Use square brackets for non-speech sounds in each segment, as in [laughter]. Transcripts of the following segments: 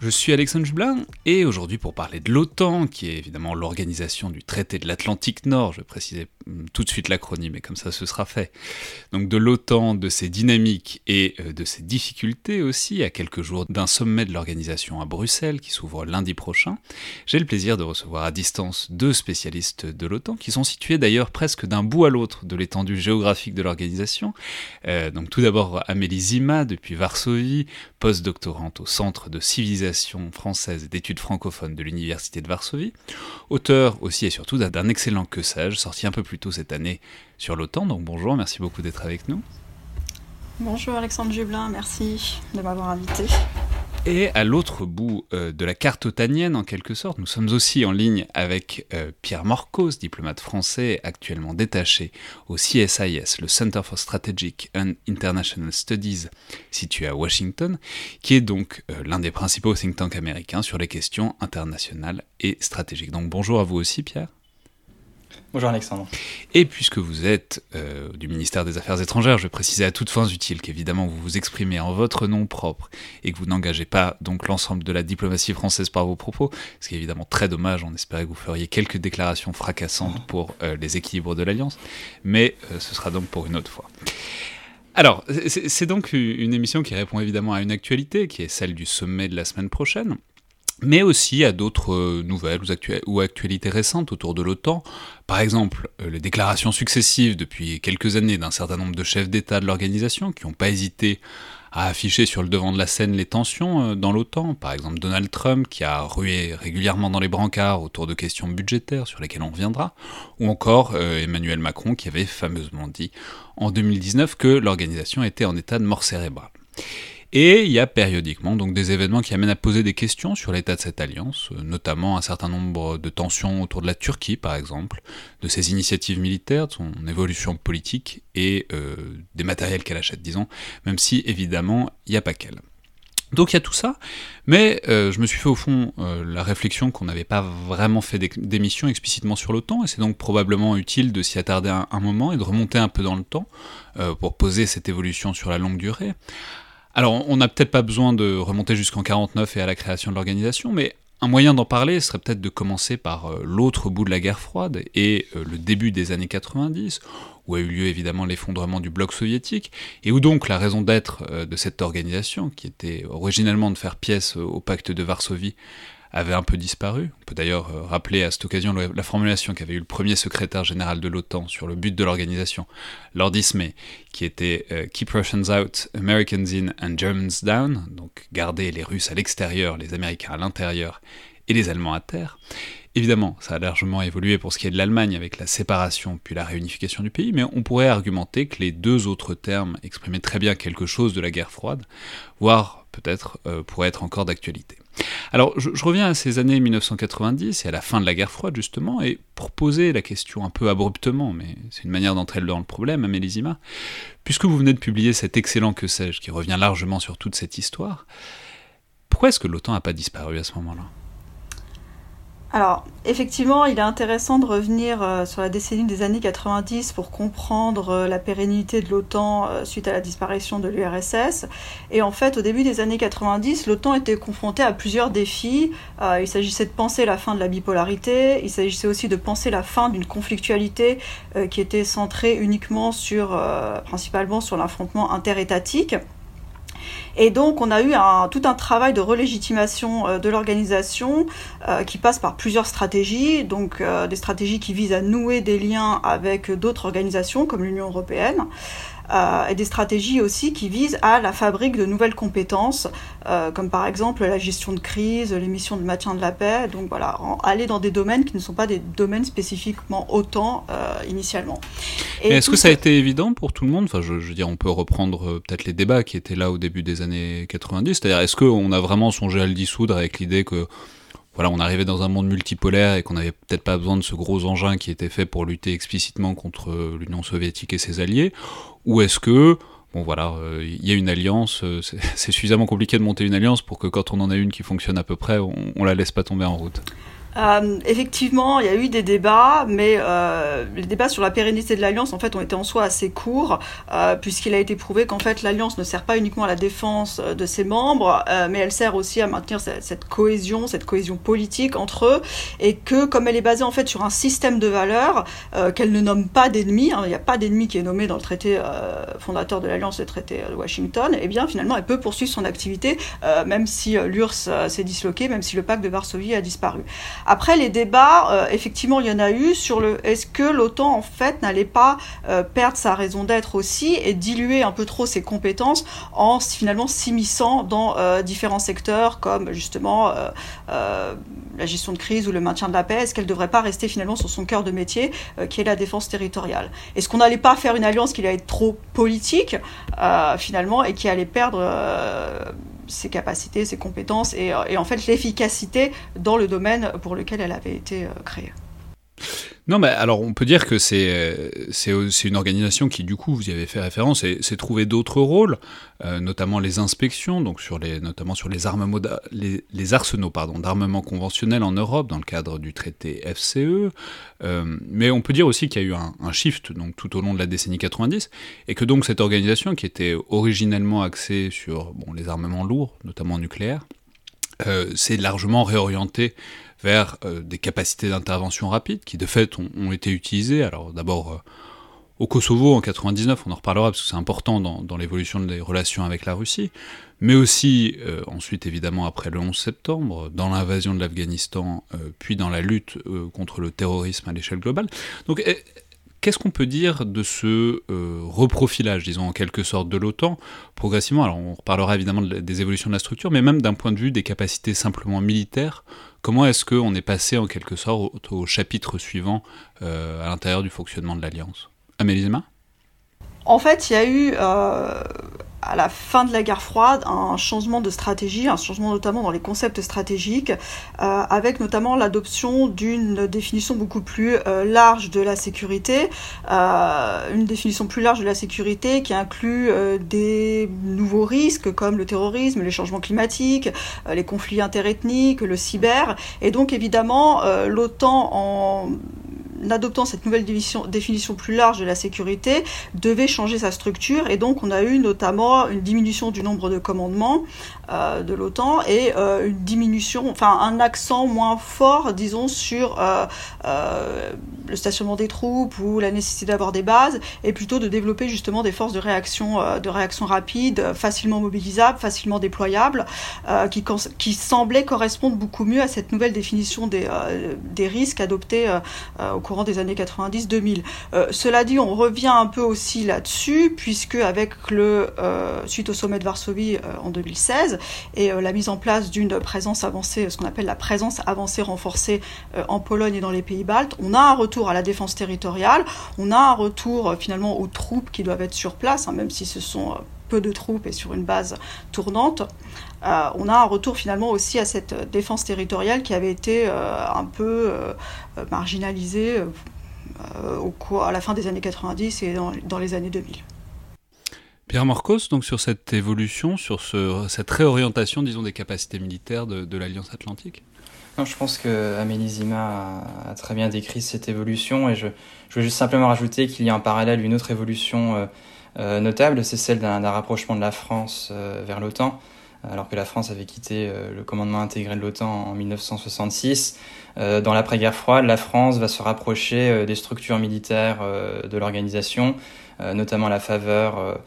Je suis Alexandre Jublin et aujourd'hui pour parler de l'OTAN, qui est évidemment l'organisation du traité de l'Atlantique Nord, je vais préciser hum, tout de suite l'acronyme et comme ça ce sera fait. Donc de l'OTAN, de ses dynamiques et euh, de ses difficultés aussi, à quelques jours d'un sommet de l'organisation à Bruxelles qui s'ouvre lundi prochain, j'ai le plaisir de recevoir à distance deux spécialistes de l'OTAN qui sont situés d'ailleurs presque d'un bout à l'autre de l'étendue géographique de l'organisation. Euh, donc tout d'abord Amélie Zima depuis Varsovie, postdoctorante au Centre de civilisation française d'études francophones de l'Université de Varsovie, auteur aussi et surtout d'un excellent que sage, sorti un peu plus tôt cette année sur l'OTAN. Donc bonjour, merci beaucoup d'être avec nous. Bonjour Alexandre Jublin, merci de m'avoir invité. Et à l'autre bout euh, de la carte otanienne, en quelque sorte, nous sommes aussi en ligne avec euh, Pierre Morcos, diplomate français actuellement détaché au CSIS, le Center for Strategic and International Studies, situé à Washington, qui est donc euh, l'un des principaux think tanks américains sur les questions internationales et stratégiques. Donc bonjour à vous aussi, Pierre. Bonjour Alexandre. Et puisque vous êtes euh, du ministère des Affaires étrangères, je préciser à toutes fins utiles qu'évidemment vous vous exprimez en votre nom propre et que vous n'engagez pas donc l'ensemble de la diplomatie française par vos propos, ce qui est évidemment très dommage. On espérait que vous feriez quelques déclarations fracassantes pour euh, les équilibres de l'Alliance, mais euh, ce sera donc pour une autre fois. Alors, c'est donc une émission qui répond évidemment à une actualité, qui est celle du sommet de la semaine prochaine mais aussi à d'autres euh, nouvelles ou, actualités récentes autour de l'OTAN. Par exemple, euh, les déclarations successives depuis quelques années d'un certain nombre de chefs d'État de l'organisation qui n'ont pas hésité à afficher sur le devant de la scène les tensions euh, dans l'OTAN. Par exemple, Donald Trump qui a rué régulièrement dans les brancards autour de questions budgétaires sur lesquelles on reviendra, ou encore Emmanuel Macron qui avait fameusement dit en 2019 que l'organisation était en état de mort cérébrale. Et il y a périodiquement donc des événements qui amènent à poser des questions sur l'état de cette alliance, euh, notamment un certain nombre de tensions autour de la Turquie par exemple, de ses initiatives militaires, de son évolution politique et euh, des matériels qu'elle achète, disons, même si évidemment il n'y a pas qu'elle. Donc il y a tout ça, mais euh, je me suis fait au fond la réflexion qu'on n'avait pas vraiment fait d'émission explicitement sur l'OTAN, et c'est donc probablement utile de s'y attarder un, un, moment et de remonter un peu dans le temps pour poser cette évolution sur la longue durée. Alors, on n'a peut-être pas besoin de remonter jusqu'en 49 et à la création de l'organisation, mais un moyen d'en parler serait peut-être de commencer par euh, l'autre bout de la guerre froide et euh, le début des années 90, où a eu lieu évidemment l'effondrement du bloc soviétique, et où donc la raison d'être euh, de cette organisation, qui était originellement de faire pièce au pacte de Varsovie, avait un peu disparu. On peut d'ailleurs euh, rappeler à cette occasion la formulation qu'avait eu le premier secrétaire général de l'OTAN sur le but de l'organisation, Lord Ismay, qui était euh, Keep Russians out, Americans in and Germans down, donc garder les Russes à l'extérieur, les Américains à l'intérieur et les Allemands à terre. Évidemment, ça a largement évolué pour ce qui est de l'Allemagne avec la séparation puis la réunification du pays, mais on pourrait argumenter que les deux autres termes exprimaient très bien quelque chose de la guerre froide, voire peut-être euh, pourraient être encore d'actualité. Alors, je, reviens à ces années 1990 et à la fin de la guerre froide, justement, et pour poser la question un peu abruptement, mais c'est une manière d'entrer dans le problème, Amélie Zima, puisque vous venez de publier cet excellent Que sais-je, qui revient largement sur toute cette histoire, pourquoi est-ce que l'OTAN n'a pas disparu à ce moment-là? Alors, effectivement, il est intéressant de revenir euh, sur la décennie des années 90 pour comprendre euh, la pérennité de l'OTAN euh, suite à la disparition de l'URSS. Et en fait, au début des années 90, l'OTAN était confrontée à plusieurs défis. il s'agissait de penser la fin de la bipolarité, il s'agissait aussi de penser la fin d'une conflictualité qui était centrée uniquement sur, principalement sur l'affrontement interétatique. Et donc, on a eu tout un travail de relégitimation euh, de l'organisation euh, qui passe par plusieurs stratégies, donc euh, des stratégies qui visent à nouer des liens avec d'autres organisations comme l'Union européenne. Euh, et des stratégies aussi qui visent à la fabrique de nouvelles compétences, euh, comme par exemple la gestion de crise, les missions de maintien de la paix. Donc voilà, aller dans des domaines qui ne sont pas des domaines spécifiquement autant euh, initialement. est-ce que ça a été évident pour tout le monde? Enfin, je, veux dire, on peut reprendre peut-être les débats qui étaient là au début des années 90. C'est-à-dire, est-ce qu'on a vraiment songé à le dissoudre avec l'idée que voilà, on arrivait dans un monde multipolaire et qu'on n'avait peut-être pas besoin de ce gros engin qui était fait pour lutter explicitement contre l'Union soviétique et ses alliés, ou est-ce que, bon voilà, euh, il y a une alliance, euh, [laughs] c'est suffisamment compliqué de monter une alliance pour que quand on en a une qui fonctionne à peu près, on, on la laisse pas tomber en route euh, effectivement, il y a eu des débats, mais euh, les débats sur la pérennité de l'alliance, en fait, ont été en soi assez courts, euh, puisqu'il a été prouvé qu'en fait, l'alliance ne sert pas uniquement à la défense de ses membres, mais elle sert aussi à maintenir cette, cohésion, cette cohésion politique entre eux, et que comme elle est basée en fait sur un système de valeurs qu'elle ne nomme pas d'ennemis, hein, il n'y a pas d'ennemi qui est nommé dans le traité fondateur de l'alliance, le traité de Washington, et eh bien finalement, elle peut poursuivre son activité, même si l'URSS s'est disloqué, même si le pacte de Varsovie a disparu. Après, les débats, euh, effectivement, il y en a eu sur le est-ce que l'OTAN, en fait, n'allait pas euh, perdre sa raison d'être aussi et diluer un peu trop ses compétences en finalement s'immisçant dans euh, différents secteurs comme justement la gestion de crise ou le maintien de la paix? Est-ce qu'elle ne devrait pas rester finalement sur son cœur de métier, qui est la défense territoriale? Est-ce qu'on n'allait pas faire une alliance qui allait être trop politique, finalement, et qui allait perdre ses capacités, ses compétences et, et en fait l'efficacité dans le domaine pour lequel elle avait été euh, créée. Non, mais alors on peut dire que c'est euh, une organisation qui, du coup, vous y avez fait référence, s'est trouvé d'autres rôles, euh, notamment les inspections, donc sur les, notamment sur les, arsenaux d'armement conventionnels en Europe dans le cadre du traité FCE. Euh, mais on peut dire aussi qu'il y a eu un, shift tout au long de la décennie 90, et que donc cette organisation, qui était originellement axée sur les armements lourds, notamment nucléaires, s'est largement réorientée vers euh, des capacités d'intervention rapide qui de fait ont, été utilisées. Alors d'abord euh, au Kosovo en 99, on en reparlera parce que c'est important dans, l'évolution des relations avec la Russie, mais aussi euh, ensuite évidemment après le 11 septembre, dans l'invasion de l'Afghanistan, puis dans la lutte contre le terrorisme à l'échelle globale. Donc Qu'est-ce qu'on peut dire de ce reprofilage, disons en quelque sorte, de l'OTAN? Progressivement Alors on reparlera évidemment des évolutions de la structure, mais même d'un point de vue des capacités simplement militaires Comment est-ce qu'on est passé en quelque sorte au, chapitre suivant euh, à l'intérieur du fonctionnement de l'Alliance? Amélie Zema En fait, il y a eu euh, à la fin de la guerre froide un changement de stratégie, un changement notamment dans les concepts stratégiques, euh, avec notamment l'adoption d'une définition beaucoup plus euh, large de la sécurité, une définition plus large de la sécurité qui inclut des nouveaux risques comme le terrorisme, les changements climatiques, les conflits interethniques, le cyber, et donc évidemment l'OTAN en adoptant cette nouvelle définition, plus large de la sécurité, devait changer sa structure. Et donc, on a eu notamment une diminution du nombre de commandements euh, de l'OTAN et euh, une diminution, enfin, un accent moins fort, disons, sur euh, le stationnement des troupes ou la nécessité d'avoir des bases, et plutôt de développer justement des forces de réaction, de réaction rapide, facilement mobilisables, facilement déployables, qui, qui semblaient correspondre beaucoup mieux à cette nouvelle définition des, des risques adoptés au courant des années 90-2000. Euh, cela dit, on revient un peu aussi là-dessus, puisque avec le euh, suite au sommet de Varsovie euh, en 2016 et la mise en place d'une présence avancée, ce qu'on appelle la présence avancée renforcée en Pologne et dans les pays baltes, on a un retour à la défense territoriale, on a un retour finalement aux troupes qui doivent être sur place, hein, même si ce sont peu de troupes et sur une base tournante. Euh, on a un retour finalement aussi à cette défense territoriale qui avait été euh, un peu euh, marginalisée au à la fin des années 90 et dans, les années 2000. Pierre Marcos, donc sur cette évolution, sur cette réorientation, disons, des capacités militaires de, l'Alliance Atlantique? Non, je pense que Amélie Zima a, très bien décrit cette évolution et je, je veux juste simplement rajouter qu'il y a en parallèle une autre évolution notable, c'est celle d'un rapprochement de la France vers l'OTAN alors que la France avait quitté euh, le commandement intégré de l'OTAN en 1966. Euh, dans l'après-guerre froide, la France va se rapprocher euh, des structures militaires de l'organisation, notamment à la faveur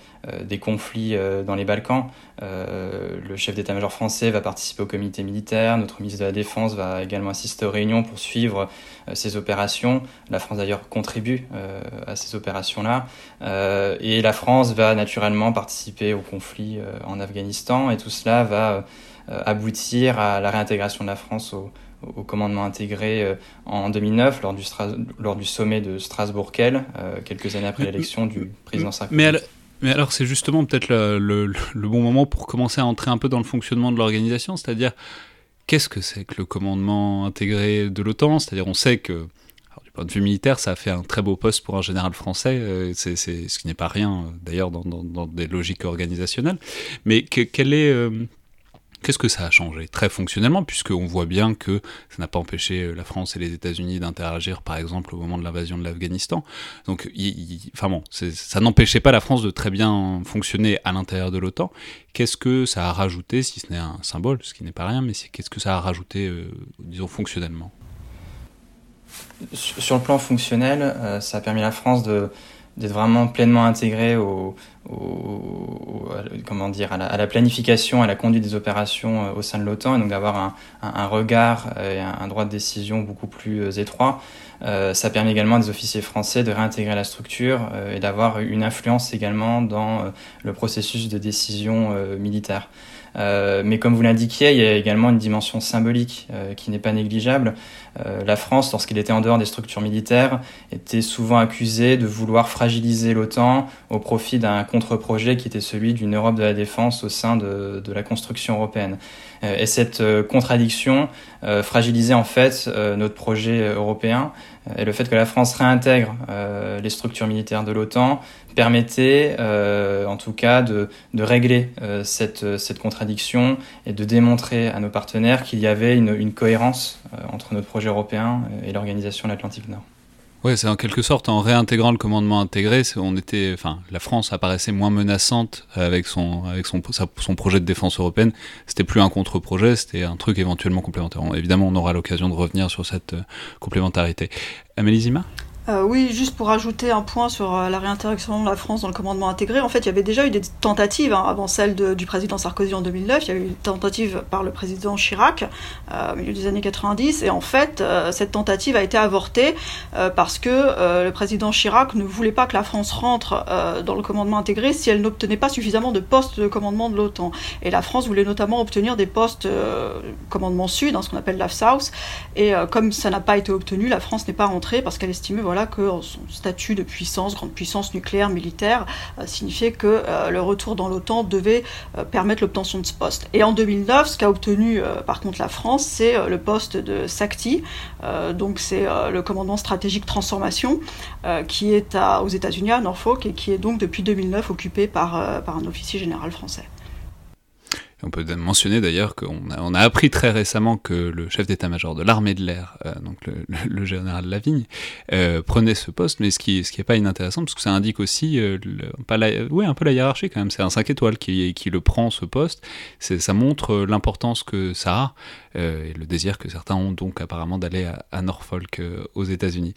des conflits dans les Balkans. le chef d'état-major français va participer au comité militaire, notre ministre de la Défense va également assister aux réunions pour suivre ces opérations. La France d'ailleurs contribue à ces opérations-là. et la France va naturellement participer au conflit en Afghanistan et tout cela va aboutir à la réintégration de la France au, au commandement intégré euh, en 2009 lors du, lors du sommet de Strasbourg-Quelle, euh, quelques années après l'élection du président Sarkozy. Mais, mais alors c'est justement peut-être le, le, bon moment pour commencer à entrer un peu dans le fonctionnement de l'organisation, c'est-à-dire qu'est-ce que c'est que le commandement intégré de l'OTAN? C'est-à-dire on sait que du point de vue militaire, ça a fait un très beau poste pour un général français, euh, c'est, ce qui n'est pas rien d'ailleurs dans, dans, des logiques organisationnelles. Mais que, quel est Qu'est-ce que ça a changé Très fonctionnellement, puisqu'on voit bien que ça n'a pas empêché euh, la France et les États-Unis d'interagir, par exemple, au moment de l'invasion de l'Afghanistan. Donc, enfin bon, ça n'empêchait pas la France de très bien fonctionner à l'intérieur de l'OTAN. Qu'est-ce que ça a rajouté, si ce n'est un symbole, ce qui n'est pas rien, mais qu'est-ce que ça a rajouté, euh, disons, fonctionnellement? Sur le plan fonctionnel, euh, ça a permis à la France de d'être vraiment pleinement intégré au, comment dire, à la, planification, à la conduite des opérations euh, au sein de l'OTAN, et donc d'avoir un, regard et un, droit de décision beaucoup plus euh, étroit. Euh, ça permet également à des officiers français de réintégrer la structure et d'avoir une influence également dans le processus de décision militaire. Euh, mais comme vous l'indiquiez, il y a également une dimension symbolique euh, qui n'est pas négligeable. Euh, la France, lorsqu'elle était en dehors des structures militaires, était souvent accusée de vouloir fragiliser l'OTAN au profit d'un contre-projet qui était celui d'une Europe de la défense au sein de, de la construction européenne. et cette contradiction fragilisait en fait notre projet européen et le fait que la France réintègre les structures militaires de l'OTAN permettait euh, en tout cas de, de régler euh, cette, cette contradiction et de démontrer à nos partenaires qu'il y avait une, une cohérence euh, entre notre projet européen et l'organisation de l'Atlantique Nord. Oui, c'est en quelque sorte en réintégrant le commandement intégré, on était, enfin, la France apparaissait moins menaçante avec son, avec son, son projet de défense européenne. C'était plus un contre-projet, c'était un truc éventuellement complémentaire. Évidemment, on aura l'occasion de revenir sur cette complémentarité. Amélie Zima? Euh, oui, juste pour ajouter un point sur euh, la réintégration de la France dans le commandement intégré, en fait, il y avait déjà eu des tentatives hein, avant celle du président Sarkozy en 2009. Il y a eu une tentative par le président Chirac euh, au milieu des années 90, et en fait, cette tentative a été avortée parce que le président Chirac ne voulait pas que la France rentre dans le commandement intégré si elle n'obtenait pas suffisamment de postes de commandement de l'OTAN. Et la France voulait notamment obtenir des postes commandement sud, hein, ce qu'on appelle l'AF-South, et comme ça n'a pas été obtenu, la France n'est pas rentrée parce qu'elle estimait voilà, que son statut de puissance, grande puissance nucléaire, militaire, euh, signifiait que euh, le retour dans l'OTAN devait euh, permettre l'obtention de ce poste. Et en 2009, ce qu'a obtenu par contre la France, c'est le poste de SACTI, donc c'est le commandement stratégique transformation, qui est aux États-Unis, à Norfolk, et qui est donc depuis 2009 occupé par, par un officier général français. On peut mentionner d'ailleurs qu'on a, appris très récemment que le chef d'état-major de l'armée de l'air, euh, donc le, général Lavigne, euh, prenait ce poste, mais ce qui, ce qui est pas inintéressant, parce que ça indique aussi euh, pas la, un peu la hiérarchie quand même. C'est un 5 étoiles qui, qui le prend, ce poste. Ça montre l'importance que ça a et le désir que certains ont donc apparemment d'aller à, Norfolk aux États-Unis.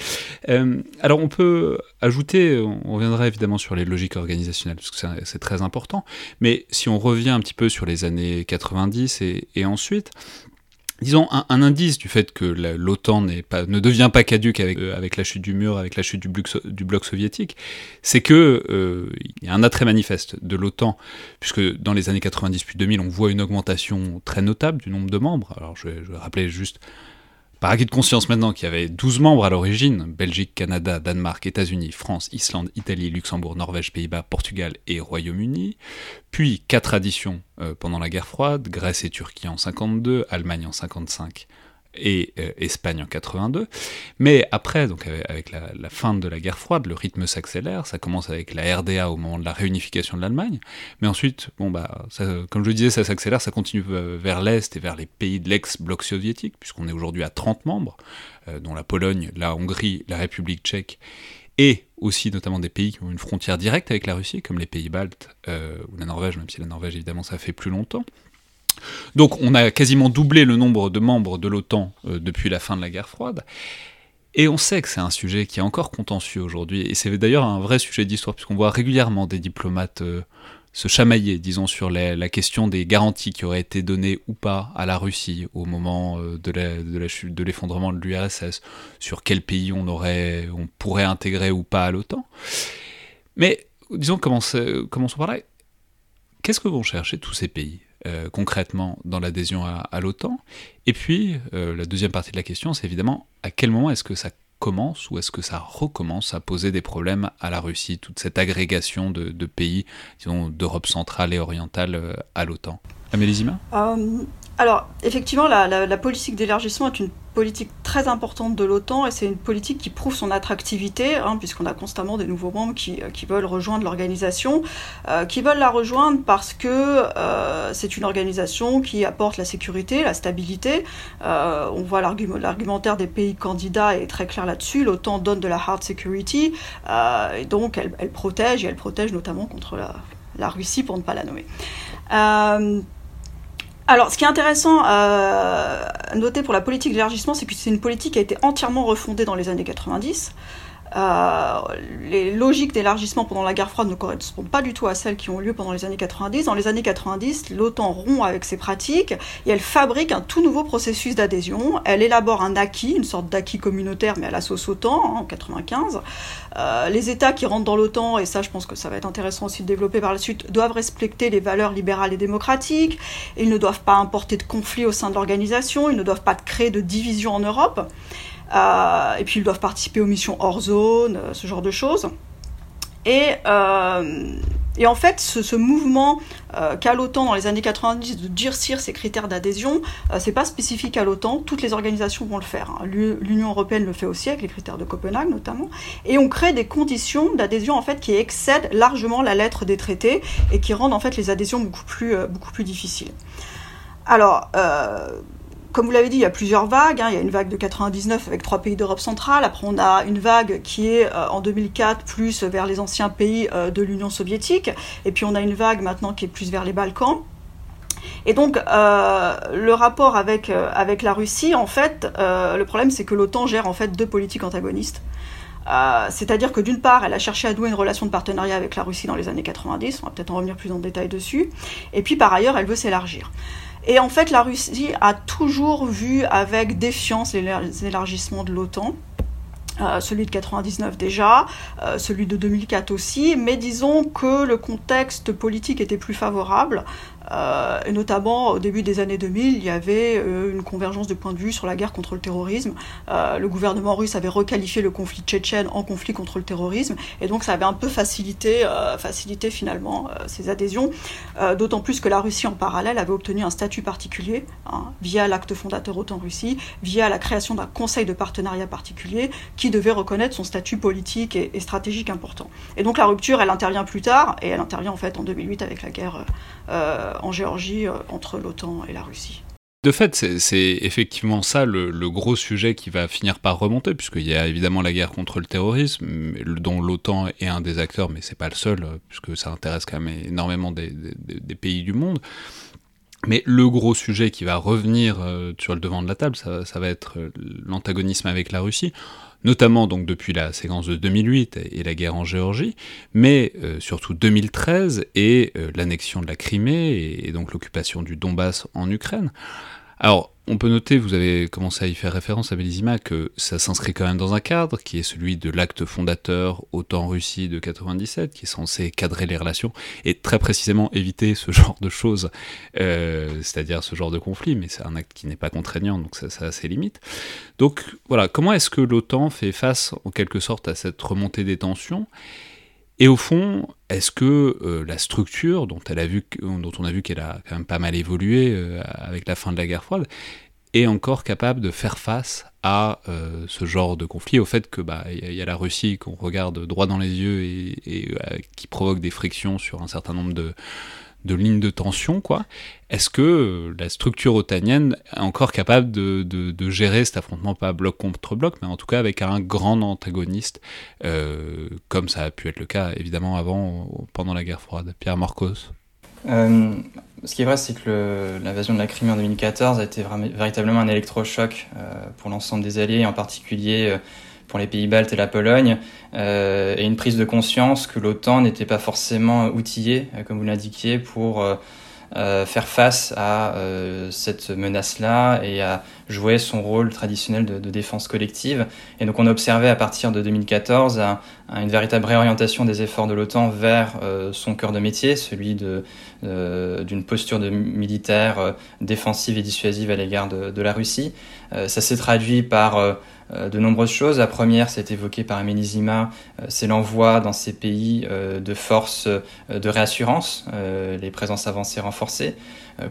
alors on peut ajouter, on reviendra évidemment sur les logiques organisationnelles, parce que c'est très important, mais si on revient un petit peu sur les années années 90 et, ensuite. Disons un, indice du fait que l'OTAN ne devient pas caduque avec, euh, avec la chute du mur, avec la chute du bloc, soviétique, c'est que euh, y a un attrait manifeste de l'OTAN, puisque dans les années 90 puis 2000, on voit une augmentation très notable du nombre de membres. Alors je je vais rappeler juste par acquis de conscience maintenant qu'il y avait 12 membres à l'origine, Belgique, Canada, Danemark, États-Unis, France, Islande, Italie, Luxembourg, Norvège, Pays-Bas, Portugal et Royaume-Uni, puis 4 additions euh, pendant la guerre froide, Grèce et Turquie en 52, Allemagne en 55, et euh, Espagne en 82. Mais après, donc avec la, fin de la guerre froide, le rythme s'accélère. Ça commence avec la RDA au moment de la réunification de l'Allemagne. Mais ensuite, bon bah, comme je le disais, ça s'accélère, ça continue euh, vers l'est et vers les pays de l'ex-bloc soviétique, puisqu'on est aujourd'hui à 30 membres, euh, dont la Pologne, la Hongrie, la République tchèque et aussi notamment des pays qui ont une frontière directe avec la Russie, comme les pays baltes ou la Norvège, même si la Norvège évidemment ça fait plus longtemps. Donc on a quasiment doublé le nombre de membres de l'OTAN euh, depuis la fin de la guerre froide. Et on sait que c'est un sujet qui est encore contentieux aujourd'hui, et c'est d'ailleurs un vrai sujet d'histoire, puisqu'on voit régulièrement des diplomates euh, se chamailler, disons, sur la, question des garanties qui auraient été données ou pas à la Russie au moment euh, de, l'effondrement de l'URSS, sur quel pays on, pourrait intégrer ou pas à l'OTAN. Mais disons, commençons par là. Qu'est-ce que vont chercher tous ces pays? Euh, concrètement dans l'adhésion à, l'OTAN. Et puis, euh, la deuxième partie de la question, c'est évidemment à quel moment est-ce que ça commence ou est-ce que ça recommence à poser des problèmes à la Russie, toute cette agrégation de, pays, disons, d'Europe centrale et orientale euh, à l'OTAN? Amélie Zima? Alors, effectivement, la, politique d'élargissement est une politique très importante de l'OTAN et c'est une politique qui prouve son attractivité, hein, puisqu'on a constamment des nouveaux membres qui, qui veulent rejoindre l'organisation, qui veulent la rejoindre parce que c'est une organisation qui apporte la sécurité, la stabilité. on voit l'argumentaire des pays candidats est très clair là-dessus. L'OTAN donne de la hard security, et donc elle, protège, et elle protège notamment contre la Russie, pour ne pas la nommer. Euh, alors, ce qui est intéressant à noter pour la politique d'élargissement, c'est que c'est une politique qui a été entièrement refondée dans les années 90. Euh, les logiques d'élargissement pendant la guerre froide ne correspondent pas du tout à celles qui ont lieu pendant les années 90. Dans les années 90, l'OTAN rompt avec ses pratiques et elle fabrique un tout nouveau processus d'adhésion. Elle élabore un acquis, une sorte d'acquis communautaire, mais à la sauce OTAN hein, en 95. Euh, les États qui rentrent dans l'OTAN, et ça je pense que ça va être intéressant aussi de développer par la suite, doivent respecter les valeurs libérales et démocratiques. Ils ne doivent pas importer de conflits au sein de l'organisation. Ils ne doivent pas créer de divisions en Europe. Euh, et puis ils doivent participer aux missions hors zone, euh, ce genre de choses. Et, euh, en fait, ce, mouvement qu'a l'OTAN dans les années 90 de durcir ses critères d'adhésion, c'est pas spécifique à l'OTAN, toutes les organisations vont le faire. Hein. L'Union européenne le fait aussi avec les critères de Copenhague notamment. Et on crée des conditions d'adhésion en fait qui excèdent largement la lettre des traités et qui rendent en fait les adhésions beaucoup plus, beaucoup plus difficiles. Alors, comme vous l'avez dit, il y a plusieurs vagues. Hein. Il y a une vague de 99 avec trois pays d'Europe centrale. Après, on a une vague qui est euh, en 2004 plus vers les anciens pays euh, de l'Union soviétique. Et puis, on a une vague maintenant qui est plus vers les Balkans. Et donc, euh, le rapport avec, avec la Russie, en fait, le problème, c'est que l'OTAN gère en fait deux politiques antagonistes. C'est-à-dire que d'une part, elle a cherché à nouer une relation de partenariat avec la Russie dans les années 90, on va peut-être en revenir plus en détail dessus, et puis par ailleurs, elle veut s'élargir. Et en fait, la Russie a toujours vu avec défiance les élargissements de l'OTAN. Euh, celui de 99 déjà, euh, celui de 2004 aussi, mais disons que le contexte politique était plus favorable. Euh, et notamment au début des années 2000, il y avait euh, une convergence de points de vue sur la guerre contre le terrorisme. Euh, le gouvernement russe avait requalifié le conflit tchétchène en conflit contre le terrorisme, et donc ça avait un peu facilité, facilité finalement ces adhésions. D'autant plus que la Russie en parallèle avait obtenu un statut particulier hein, via l'acte fondateur OTAN-Russie, via la création d'un conseil de partenariat particulier qui devait reconnaître son statut politique et, stratégique important. Et donc la rupture, elle intervient plus tard, et elle intervient en fait en 2008 avec la guerre en Géorgie euh, entre l'OTAN et la Russie. De fait, c'est effectivement ça le, gros sujet qui va finir par remonter, puisqu'il y a évidemment la guerre contre le terrorisme, dont l'OTAN est un des acteurs, mais c'est pas le seul, puisque ça intéresse quand même énormément des, pays du monde. Mais le gros sujet qui va revenir euh, sur le devant de la table, ça, va être euh, l'antagonisme avec la Russie notamment donc depuis la séquence de 2008 et la guerre en Géorgie, mais euh, surtout 2013 et euh, l'annexion de la Crimée et, donc l'occupation du Donbass en Ukraine. On peut noter, vous avez commencé à y faire référence à Bélizima, que ça s'inscrit quand même dans un cadre qui est celui de l'acte fondateur OTAN-Russie de 97, qui est censé cadrer les relations et très précisément éviter ce [laughs] genre de choses, euh, c'est-à-dire ce genre de conflit, mais c'est un acte qui n'est pas contraignant, donc ça, ça a ses limites. Donc voilà, comment est-ce que l'OTAN fait face en quelque sorte à cette remontée des tensions? Et au fond, est-ce que euh, la structure dont, on a vu qu'elle a quand même pas mal évolué euh, avec la fin de la guerre froide est encore capable de faire face à euh, ce genre de conflit, au fait que bah y, a la Russie qu'on regarde droit dans les yeux et qui provoque des frictions sur un certain nombre de, de lignes de tension, quoi. Est-ce que euh, la structure otanienne est encore capable de, de, gérer cet affrontement, pas bloc contre bloc, mais en tout cas avec un grand antagoniste, euh, comme ça a pu être le cas évidemment avant, pendant la guerre froide? Pierre Marcos euh, ce qui est vrai, c'est que l'invasion de la Crimée en 2014 a été véritablement un électrochoc pour l'ensemble des alliés, en particulier pour les pays baltes et la Pologne, euh, et une prise de conscience que l'OTAN n'était pas forcément outillée, euh, comme vous l'indiquiez, pour euh, faire face à cette menace-là et à jouer son rôle traditionnel de, défense collective. Et donc on a observé à partir de 2014 une véritable réorientation des efforts de l'OTAN vers son cœur de métier, celui d'une posture militaire défensive et dissuasive à l'égard de, la Russie. ça s'est traduit par de nombreuses choses. La première, c'est évoqué par Amélie Zima, c'est l'envoi dans ces pays de forces de réassurance, les présences avancées renforcées.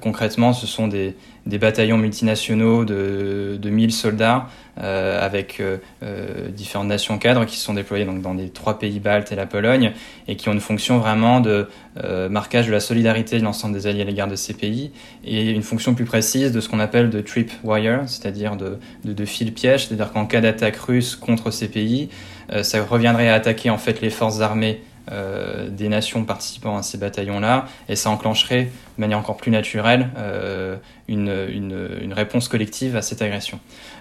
Concrètement, ce sont des, des bataillons multinationaux de, de 1000 soldats euh, avec euh, euh, différentes nations cadres qui sont déployées donc, dans les trois pays baltes et la Pologne et qui ont une fonction vraiment de euh, marquage de la solidarité de l'ensemble des alliés à l'égard de ces pays et une fonction plus précise de ce qu'on appelle de trip wire, c'est-à-dire de, de, fil piège, c'est-à-dire qu'en cas d'attaque russe contre ces pays, euh, ça reviendrait à attaquer en fait les forces armées euh, des nations participant à ces bataillons-là, et ça enclencherait de manière encore plus naturelle euh, une, une, une, réponse collective à cette agression.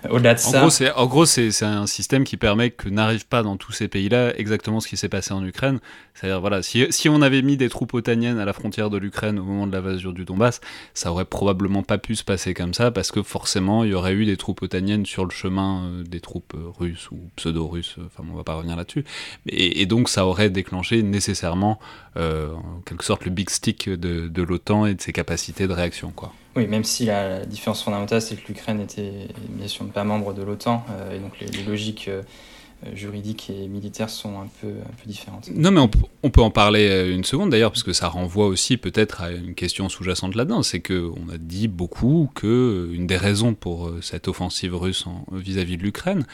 Au-delà de en ça... Gros, en gros, c'est, c'est un système qui permet que n'arrive pas dans tous ces pays-là exactement ce qui s'est passé en Ukraine. C'est-à-dire, voilà, si, si on avait mis des troupes otaniennes à la frontière de l'Ukraine au moment de l'invasion du Donbass, ça aurait probablement pas pu se passer comme ça, parce que forcément, il y aurait eu des troupes otaniennes sur le chemin euh, des troupes russes ou pseudo-russes, enfin, on va pas revenir là-dessus. Et, et donc, ça aurait déclenché nécessairement, euh, en quelque sorte, le big stick de, de l'OTAN et de ses capacités de réaction, quoi. Oui, même si la, différence fondamentale, c'est que l'Ukraine était bien sûr pas membre de l'OTAN, euh, et donc les, les logiques euh, juridiques et militaires sont un peu, un peu différentes. Non, mais on, peut en parler une seconde d'ailleurs, parce que ça renvoie aussi peut-être à une question sous-jacente là-dedans. C'est qu'on a dit beaucoup que une des raisons pour cette offensive russe vis-à-vis -vis de l'Ukraine,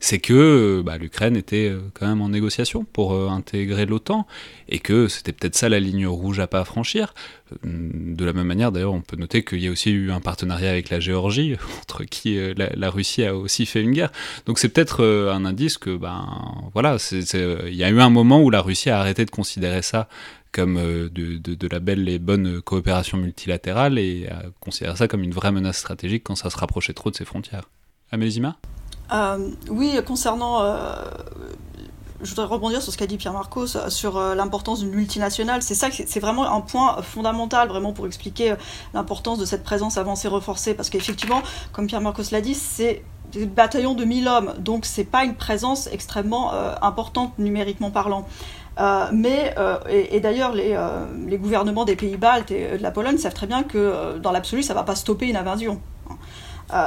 c'est que bah, l'Ukraine était quand même en négociation pour intégrer l'OTAN, et que c'était peut-être ça la ligne rouge à pas franchir. De la même manière, d'ailleurs, on peut noter qu'il y a aussi eu un partenariat avec la Géorgie, [laughs] entre qui la, la Russie a aussi fait une guerre. Donc c'est peut-être un indice que, ben voilà, il y a eu un moment où la Russie a arrêté de considérer ça comme de, de, la belle et bonne coopération multilatérale et a considéré ça comme une vraie menace stratégique quand ça se rapprochait trop de ses frontières. Amélizima euh, Oui, concernant euh, je voudrais rebondir sur ce qu'a dit Pierre Marcos sur euh, l'importance d'une multinationale. C'est ça, c'est vraiment un point fondamental vraiment pour expliquer euh, l'importance de cette présence avancée renforcée. Parce qu'effectivement, comme Pierre Marcos l'a dit, c'est des bataillons de 1000 hommes, donc c'est pas une présence extrêmement euh, importante numériquement parlant. Euh, mais euh, et, d'ailleurs les, gouvernements des pays baltes et de la Pologne savent très bien que dans l'absolu ça va pas stopper une invasion.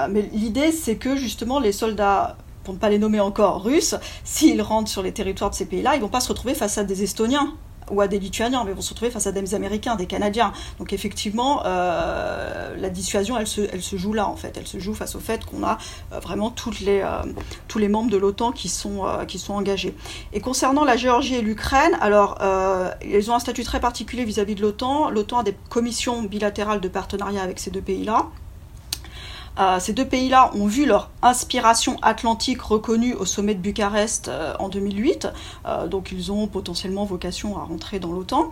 mais l'idée c'est que justement les soldats pour ne pas les nommer encore russes, s'ils rentrent sur les territoires de ces pays-là, ils vont pas se retrouver face à des Estoniens ou à des Lituaniens, mais vont se retrouver face à des Américains, des Canadiens. Donc effectivement, euh, la dissuasion, elle se, joue là, en fait. Elle se joue face au fait qu'on a euh, vraiment les, euh, tous les membres de l'OTAN qui, sont engagés. Et concernant la Géorgie et l'Ukraine, alors, ils ont un statut très particulier vis-à-vis -vis de l'OTAN. L'OTAN a des commissions bilatérales de partenariat avec ces deux pays-là. Euh, ces deux pays-là ont vu leur inspiration atlantique reconnue au sommet de Bucarest euh, en 2008, euh, donc ils ont potentiellement vocation à rentrer dans l'OTAN,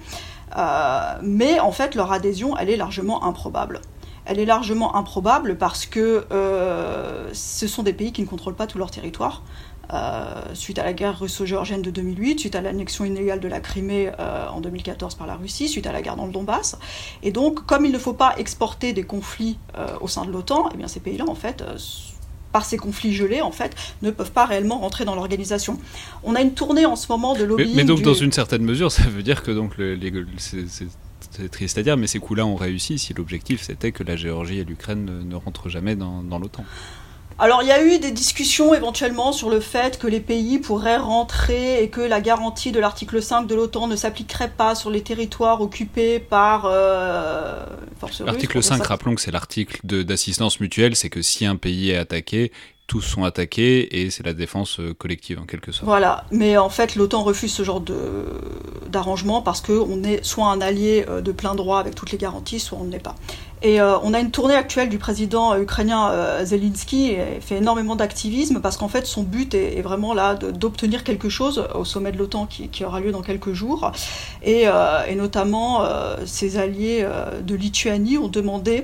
mais en fait leur adhésion, elle est largement improbable. Elle est largement improbable parce que ce sont des pays qui ne contrôlent pas tout leur territoire. Euh, suite à la guerre russo-géorgienne de 2008, suite à l'annexion illégale de la Crimée euh, en 2014 par la Russie, suite à la guerre dans le Donbass. Et donc, comme il ne faut pas exporter des conflits euh, au sein de l'OTAN, eh bien ces pays-là, en fait, par ces conflits gelés, en fait, ne peuvent pas réellement rentrer dans l'organisation. On a une tournée en ce moment de lobbying. Mais, mais donc, du... dans une certaine mesure, [laughs] ça veut dire que donc le, les, c'est triste à dire, mais ces coups-là ont réussi si l'objectif c'était que la Géorgie et l'Ukraine ne, ne rentrent jamais dans, dans l'OTAN. Alors il y a eu des discussions éventuellement sur le fait que les pays pourraient rentrer et que la garantie de l'article 5 de l'OTAN ne s'appliquerait pas sur les territoires occupés par euh, russes. L'article 5, rappelons que c'est l'article d'assistance mutuelle, c'est que si un pays est attaqué, tous sont attaqués et c'est la défense collective en quelque sorte. Voilà, mais en fait l'OTAN refuse ce genre d'arrangement parce qu'on est soit un allié de plein droit avec toutes les garanties, soit on ne l'est pas. Et euh, on a une tournée actuelle du président ukrainien euh, Zelensky et fait énormément d'activisme parce qu'en fait son but est, vraiment là d'obtenir quelque chose au sommet de l'OTAN qui, aura lieu dans quelques jours. Euh, et notamment ses alliés de Lituanie ont demandé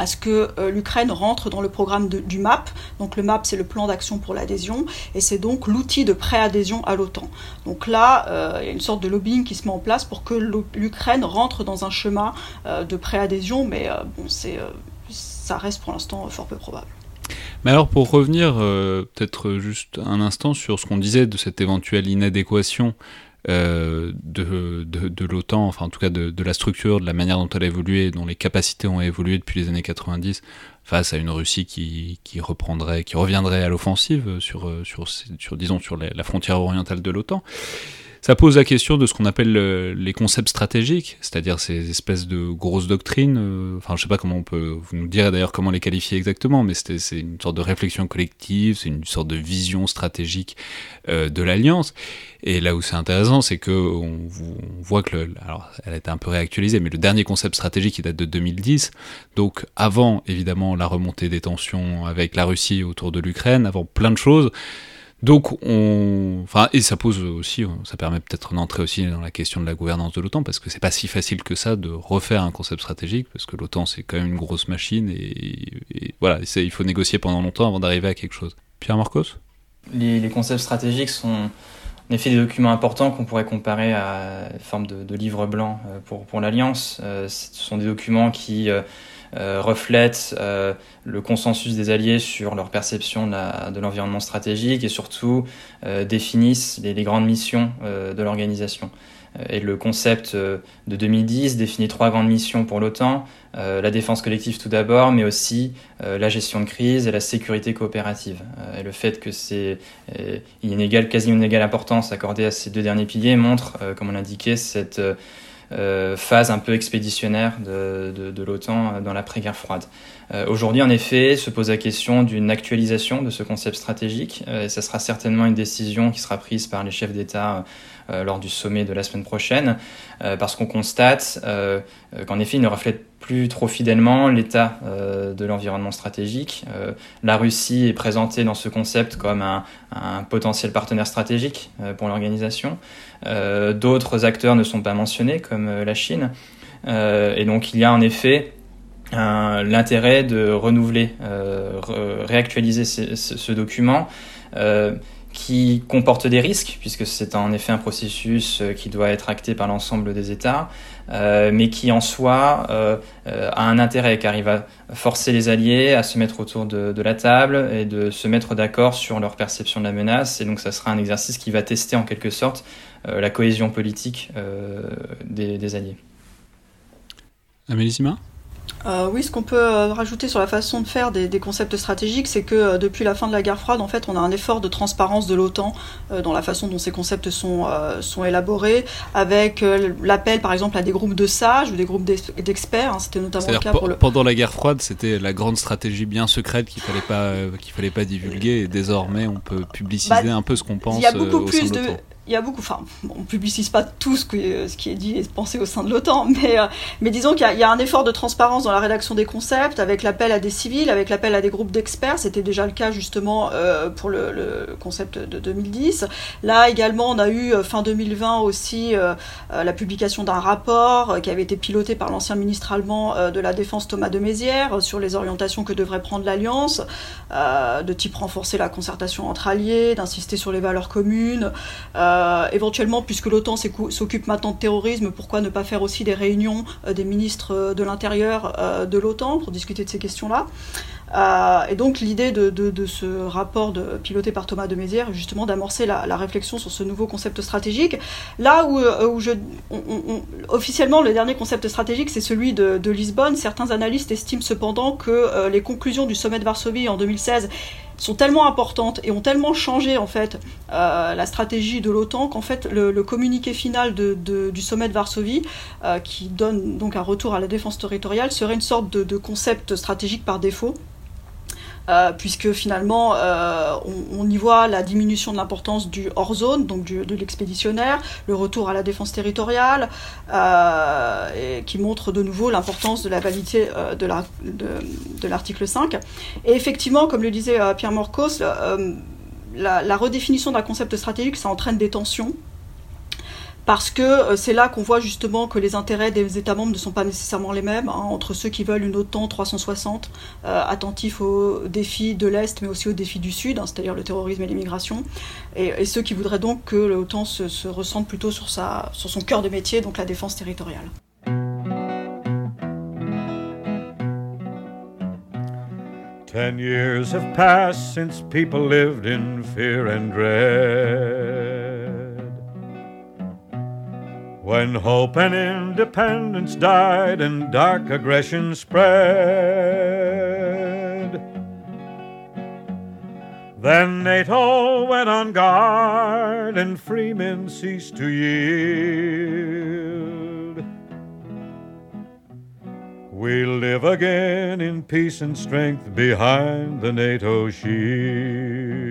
à ce que euh, l'Ukraine rentre dans le programme du MAP. Donc le MAP, c'est le plan d'action pour l'adhésion, et c'est donc l'outil de préadhésion à l'OTAN. Donc là, euh, il y a une sorte de lobbying qui se met en place pour que l'Ukraine rentre dans un chemin euh, de préadhésion, mais bon, c'est, ça reste pour l'instant fort peu probable. Mais alors pour revenir peut-être juste un instant sur ce qu'on disait de cette éventuelle inadéquation de, de, l'OTAN, enfin en tout cas de, la structure, de la manière dont elle a évolué, dont les capacités ont évolué depuis les années 90, face à une Russie qui, qui reprendrait, qui reviendrait à l'offensive sur, sur, sur, disons, sur la frontière orientale de l'OTAN. Ça pose la question de ce qu'on appelle les concepts stratégiques, c'est-à-dire ces espèces de grosses doctrines. Euh, enfin, je sais pas comment on peut. Vous nous direz d'ailleurs comment les qualifier exactement, mais c'est une sorte de réflexion collective, c'est une sorte de vision stratégique euh, de l'alliance. Et là où c'est intéressant, c'est que on, voit que, alors, elle a été un peu réactualisée, mais le dernier concept stratégique il date de 2010, donc avant évidemment la remontée des tensions avec la Russie autour de l'Ukraine, avant plein de choses. Donc, on, enfin, et ça pose aussi, ça permet peut-être d'entrer aussi dans la question de la gouvernance de l'OTAN, parce que c'est pas si facile que ça de refaire un concept stratégique, parce que l'OTAN c'est quand même une grosse machine, et, voilà, il faut négocier pendant longtemps avant d'arriver à quelque chose. Pierre Marcos? Les, concepts stratégiques sont en effet des documents importants qu'on pourrait comparer à une forme de, livre blanc euh, pour, pour l'Alliance. Euh, ce sont des documents qui euh, euh, reflètent euh, le consensus des alliés sur leur perception de l'environnement stratégique et surtout euh, définissent les, grandes missions de l'organisation. Et le concept de 2010 définit trois grandes missions pour l'OTAN, la défense collective tout d'abord, mais aussi la gestion de crise et la sécurité coopérative. et le fait que c'est il y a une égale, quasi une égale importance accordée à ces deux derniers piliers montre, comme on l'indiquait, cette phase un peu expéditionnaire de, de, de l'OTAN dans l'après-guerre froide. Euh, Aujourd'hui, en effet, se pose la question d'une actualisation de ce concept stratégique. Euh, et ça sera certainement une décision qui sera prise par les chefs d'État euh, lors du sommet de la semaine prochaine, euh, parce qu'on constate euh, qu'en effet, il ne reflète plus trop fidèlement l'état de l'environnement stratégique. la Russie est présentée dans ce concept comme un, potentiel partenaire stratégique pour l'organisation. D'autres acteurs ne sont pas mentionnés, comme la Chine. et donc, il y a en effet l'intérêt de renouveler, réactualiser ce document qui comporte des risques, puisque c'est en effet un processus euh, qui doit être acté par l'ensemble des États, euh, mais qui en soi euh, a un intérêt, car il va forcer les alliés à se mettre autour de, la table et de se mettre d'accord sur leur perception de la menace, et donc ça sera un exercice qui va tester en quelque sorte la cohésion politique des, des alliés. Amélie Sima euh, oui, ce qu'on peut euh, rajouter sur la façon de faire des, concepts stratégiques, c'est que euh, depuis la fin de la guerre froide, en fait, on a un effort de transparence de l'OTAN dans la façon dont ces concepts sont, sont élaborés, avec l'appel, par exemple, à des groupes de sages ou des groupes d'experts. Hein, c'était notamment le cas pour le... Pendant la guerre froide, c'était la grande stratégie bien secrète qu'il fallait pas qu'il fallait pas divulguer, et désormais, on peut publiciser bah, un peu ce qu'on pense. Il y a beaucoup plus de il y a beaucoup, enfin, on publicise pas tout ce, que, ce qui est dit et pensé au sein de l'OTAN, mais, euh, disons qu'il y, a un effort de transparence dans la rédaction des concepts, avec l'appel à des civils, avec l'appel à des groupes d'experts. C'était déjà le cas justement euh, pour le, concept de 2010. Là également, on a eu euh, fin 2020 aussi la publication d'un rapport qui avait été piloté par l'ancien ministre allemand de la Défense Thomas de Mézières sur les orientations que devrait prendre l'Alliance, de type renforcer la concertation entre alliés, d'insister sur les valeurs communes. Euh, éventuellement, puisque l'OTAN s'occupe maintenant de terrorisme, pourquoi ne pas faire aussi des réunions euh, des ministres euh, de l'Intérieur de l'OTAN pour discuter de ces questions-là et donc l'idée de, ce rapport piloté par Thomas de Mézières, justement d'amorcer la, réflexion sur ce nouveau concept stratégique. Là où, je, officiellement le dernier concept stratégique c'est celui de, de, Lisbonne, certains analystes estiment cependant que les conclusions du sommet de Varsovie en 2016 sont tellement importantes et ont tellement changé en fait euh, la stratégie de l'OTAN qu'en fait le, communiqué final du sommet de Varsovie, euh, qui donne donc un retour à la défense territoriale, serait une sorte de concept stratégique par défaut. Euh, puisque finalement euh, on, y voit la diminution de l'importance du hors-zone, donc de l'expéditionnaire, le retour à la défense territoriale, euh, qui montre de nouveau l'importance de la validité de l'article 5. Et effectivement, comme le disait Pierre Morcos, la, redéfinition d'un concept stratégique, ça entraîne des tensions parce que euh, c'est là qu'on voit justement que les intérêts des États membres ne sont pas nécessairement les mêmes, hein, entre ceux qui veulent une OTAN 360, euh, attentif aux défis de l'Est, mais aussi aux défis du Sud, hein, c'est-à-dire le terrorisme et l'immigration, et, ceux qui voudraient donc que l'OTAN se, se ressente plutôt sur son cœur de métier, donc la défense territoriale. Ten years have passed since people lived in fear and dread. When hope and independence died and dark aggression spread, then NATO went on guard and free men ceased to yield. We live again in peace and strength behind the NATO shield.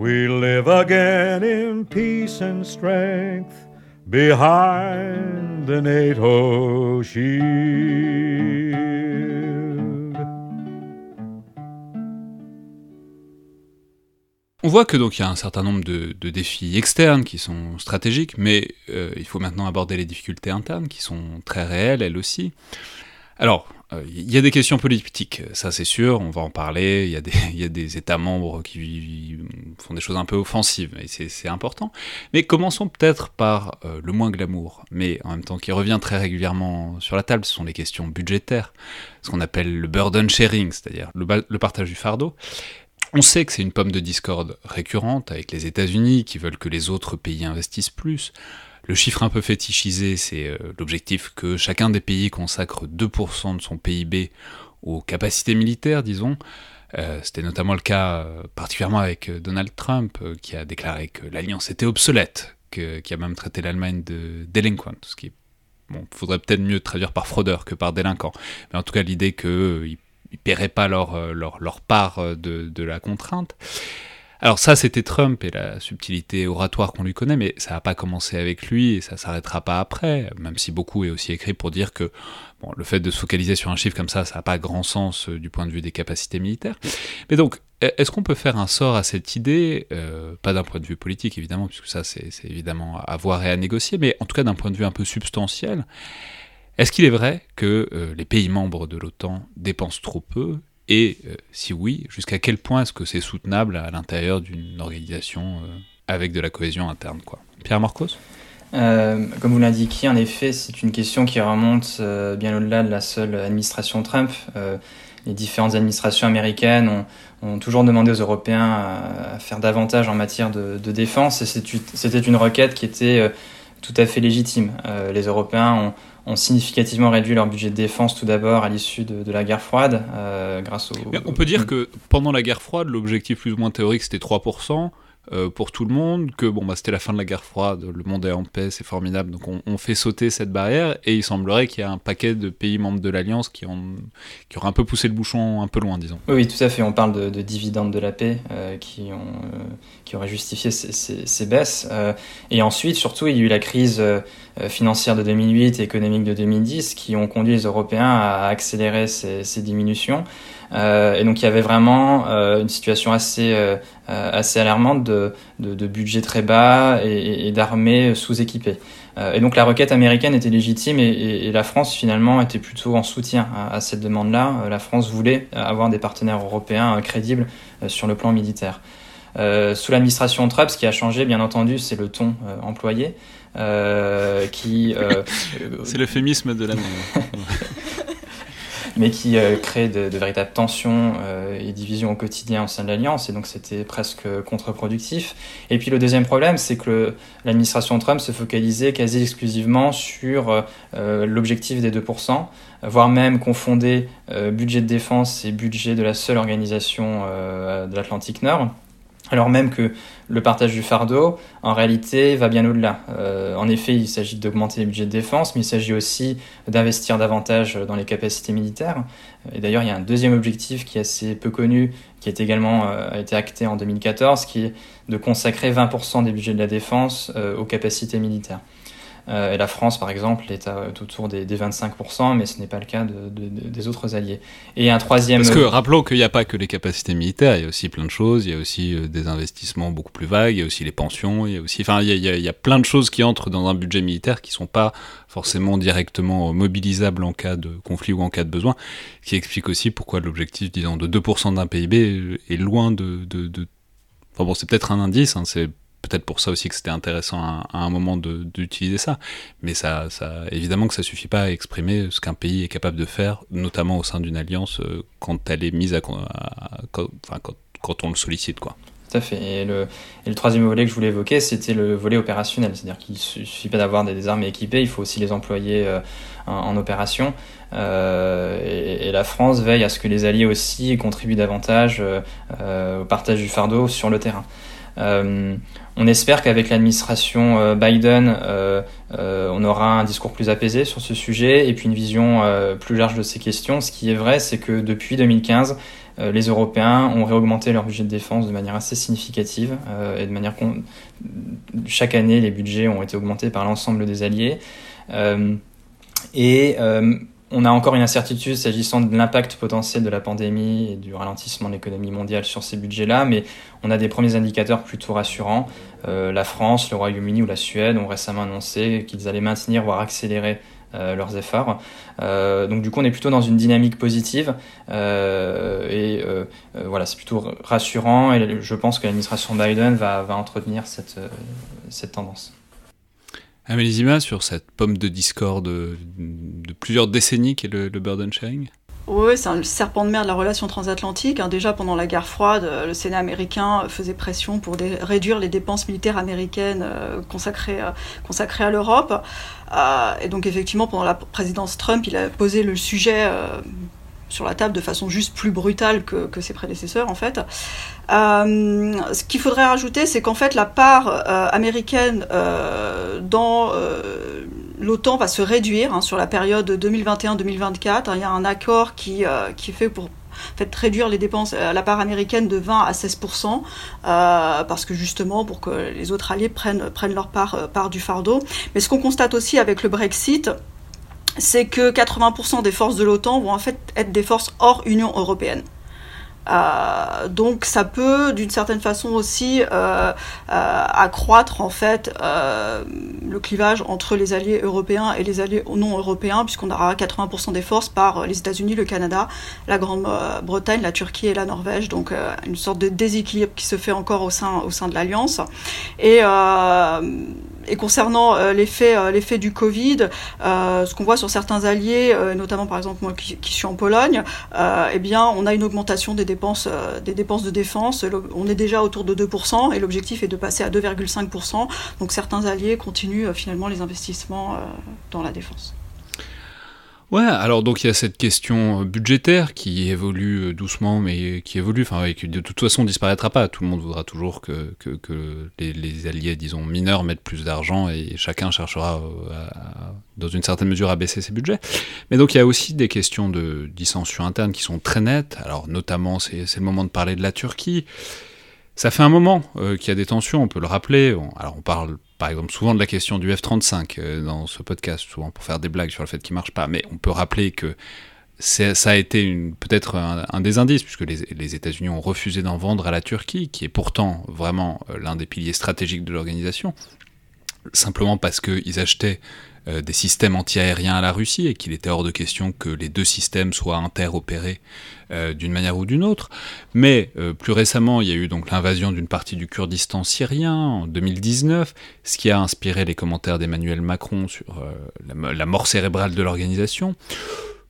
We live again in peace and strength behind the NATO shield. On voit que donc il y a un certain nombre de, défis externes qui sont stratégiques, mais euh, il faut maintenant aborder les difficultés internes qui sont très réelles elles aussi. Alors, il y a des questions politiques, ça c'est sûr, on va en parler, il y, a des, [laughs] y a des États membres qui font des choses un peu offensives, et c'est important. Mais commençons peut-être par euh, le moins glamour, mais en même temps qui revient très régulièrement sur la table, ce sont les questions budgétaires, ce qu'on appelle le burden sharing, c'est-à-dire le, le partage du fardeau. On sait que c'est une pomme de discorde récurrente avec les États-Unis qui veulent que les autres pays investissent plus, le chiffre un peu fétichisé, c'est euh, l'objectif que chacun des pays consacre 2% de son PIB aux capacités militaires, disons. Euh, c'était notamment le cas euh, particulièrement avec Donald Trump, qui a déclaré que l'alliance était obsolète, qui a même traité l'Allemagne de délinquant, ce qui bon, faudrait peut-être mieux traduire par fraudeur que par délinquant. Mais en tout cas, l'idée qu'ils ne paieraient pas leur, part de, la contrainte. Alors ça, c'était Trump et la subtilité oratoire qu'on lui connaît, mais ça n'a pas commencé avec lui et ça s'arrêtera pas après, même si beaucoup est aussi écrit pour dire que le fait de se focaliser sur un chiffre comme ça, ça n'a pas grand sens euh, du point de vue des capacités militaires. Mais donc, e-, est-ce qu'on peut faire un sort à cette idée euh, Pas d'un point de vue politique, évidemment, puisque ça, c'est évidemment à voir et à négocier, mais en tout cas d'un point de vue un peu substantiel. Est-ce qu'il est vrai que euh, les pays membres de l'OTAN dépensent trop peu et euh, si oui, jusqu'à quel point est-ce que c'est soutenable à l'intérieur d'une organisation euh, avec de la cohésion interne quoi? Pierre Marcos euh, comme vous l'indiquez, en effet, c'est une question qui remonte bien au-delà de la seule administration Trump. les différentes administrations américaines ont, toujours demandé aux Européens à, faire davantage en matière de, de défense, et c'était une requête qui était tout à fait légitime. les Européens ont, ont significativement réduit leur budget de défense tout d'abord à l'issue de, la guerre froide, euh, grâce au... on peut dire que pendant la guerre froide, l'objectif plus ou moins théorique c'était 3%, euh, pour tout le monde, que bon, bah, c'était la fin de la guerre froide, le monde est en paix, c'est formidable, donc on, fait sauter cette barrière, et il semblerait qu'il y a un paquet de pays membres de l'Alliance qui, ont, qui auraient un peu poussé le bouchon un peu loin, disons. Oui, tout à fait, on parle de, dividendes de la paix euh, qui, ont, qui auraient justifié ces, baisses. et ensuite, surtout, il y a eu la crise financière de 2008 et économique de 2010 qui ont conduit les Européens à accélérer ces, diminutions. Euh, et donc il y avait vraiment euh, une situation assez, euh, alarmante de, de, budget très bas et, d'armées sous-équipées. et donc la requête américaine était légitime et, la France finalement était plutôt en soutien à, cette demande-là. La France voulait avoir des partenaires européens crédibles sur le plan militaire. Euh, sous l'administration Trump, ce qui a changé, bien entendu, c'est le ton euh, employé. Euh, qui [laughs] c'est l'euphémisme de la [laughs] mais qui euh, crée de, véritables tensions euh, et divisions au quotidien au sein de l'Alliance, et donc c'était presque contre-productif. Et puis le deuxième problème, c'est que l'administration Trump se focalisait quasi exclusivement sur euh, l'objectif des 2%, voire même confondait budget de défense et budget de la seule organisation de l'Atlantique Nord alors même que le partage du fardeau, en réalité, va bien au-delà. Euh, en effet, il s'agit d'augmenter les budgets de défense, mais il s'agit aussi d'investir davantage dans les capacités militaires. Et d'ailleurs, il y a un deuxième objectif qui est assez peu connu, qui est également euh, été acté en 2014, qui est de consacrer 20% des budgets de la défense euh, aux capacités militaires. Euh, et la France, par exemple, est autour des, 25%, mais ce n'est pas le cas des autres alliés. Et un troisième... Parce que rappelons qu'il n'y a pas que les capacités militaires, il y a aussi plein de choses, il y a aussi euh, des investissements beaucoup plus vagues, il y a aussi les pensions, il y a aussi... Enfin, il y a, plein de choses qui entrent dans un budget militaire qui ne sont pas forcément directement mobilisables en cas de conflit ou en cas de besoin, qui explique aussi pourquoi l'objectif, disons, de 2% d'un PIB est loin de... de, Enfin bon, c'est peut-être un indice, hein, c'est peut-être pour ça aussi que c'était intéressant à, un moment d'utiliser ça. Mais ça, évidemment que ça suffit pas à exprimer ce qu'un pays est capable de faire, notamment au sein d'une alliance, euh, quand elle est mise à, quand, quand, on le sollicite, quoi. Tout à fait. Et le, troisième volet que je voulais évoquer, c'était le volet opérationnel. C'est-à-dire qu'il ne suffit pas d'avoir des, armes équipées, il faut aussi les employer euh, en, opération. Euh, et, la France veille à ce que les alliés aussi contribuent davantage au partage du fardeau sur le terrain. On espère qu'avec l'administration Biden, on aura un discours plus apaisé sur ce sujet et puis une vision plus large de ces questions. Ce qui est vrai, c'est que depuis 2015, euh, les Européens ont réaugmenté leur budget de défense de manière assez significative euh, et de manière chaque année les budgets ont été augmentés par l'ensemble des alliés euh, et on a encore une incertitude s'agissant de l'impact potentiel de la pandémie et du ralentissement de l'économie mondiale sur ces budgets-là, mais on a des premiers indicateurs plutôt rassurants. la France, le Royaume-Uni ou la Suède ont récemment annoncé qu'ils allaient maintenir, voire accélérer euh, leurs efforts. Euh, donc du coup, on est plutôt dans une dynamique positive euh, et voilà, c'est plutôt rassurant et je pense que l'administration Biden va, entretenir cette tendance. Amélie Zima, sur cette pomme de discorde de, plusieurs décennies qu'est le, le burden sharing? Oui, c'est un serpent de mer de la relation transatlantique. Hein. Déjà pendant la guerre froide, euh, le Sénat américain faisait pression pour réduire les dépenses militaires américaines euh, euh, consacrées à l'Europe. et donc effectivement, pendant la présidence Trump, il a posé le sujet sur la table de façon juste plus brutale que, ses prédécesseurs en fait. ce qu'il faudrait rajouter, c'est qu'en fait la part américaine dans l'OTAN va se réduire hein, sur la période 2021-2024. Il y a un accord qui, euh, fait pour réduire les dépenses la part américaine de 20 à 16% euh, parce que justement pour que les autres alliés prennent, leur part, euh, part du fardeau. Mais ce qu'on constate aussi avec le Brexit, c'est que 80% des forces de l'OTAN vont en fait être des forces hors Union européenne. Euh, donc ça peut d'une certaine façon aussi euh, euh, accroître en fait le clivage entre les alliés européens et les alliés non européens puisqu'on aura 80% des forces par les États-Unis, le Canada, la Grande-Bretagne, la Turquie et la Norvège. Donc une sorte de déséquilibre qui se fait encore au sein au sein de l'alliance et et concernant euh, l'effet euh, l'effet du Covid, euh, ce qu'on voit sur certains alliés, notamment par exemple moi qui, suis en Pologne, eh bien on a une augmentation des dépenses des dépenses de défense. On est déjà autour de 2% et l'objectif est de passer à 2,5%. Donc certains alliés continuent finalement les investissements dans la défense. Ouais, alors donc il y a cette question euh, budgétaire qui évolue euh, doucement, mais qui évolue, enfin, qui de toute façon disparaîtra pas. Tout le monde voudra toujours que, les, alliés, disons, mineurs mettent plus d'argent et chacun cherchera, euh, dans une certaine mesure, à baisser ses budgets. Mais donc il y a aussi des questions de dissension interne qui sont très nettes. Alors notamment, c'est le moment de parler de la Turquie. Ça fait un moment qu'il y a des tensions, on peut le rappeler. alors on parle par exemple souvent de la question du F-35 euh, dans ce podcast, souvent pour faire des blagues sur le fait qu'il marche pas, mais on peut rappeler que ça a été peut-être un, des indices, puisque les, États-Unis ont refusé d'en vendre à la Turquie, qui est pourtant vraiment euh, l'un des piliers stratégiques de l'organisation, simplement parce qu'ils achetaient des systèmes antiaériens à la Russie et qu'il était hors de question que les deux systèmes soient interopérés euh, d'une manière ou d'une autre. Mais euh, plus récemment, il y a eu donc l'invasion d'une partie du Kurdistan syrien en 2019, ce qui a inspiré les commentaires d'Emmanuel Macron sur la, mort cérébrale de l'organisation.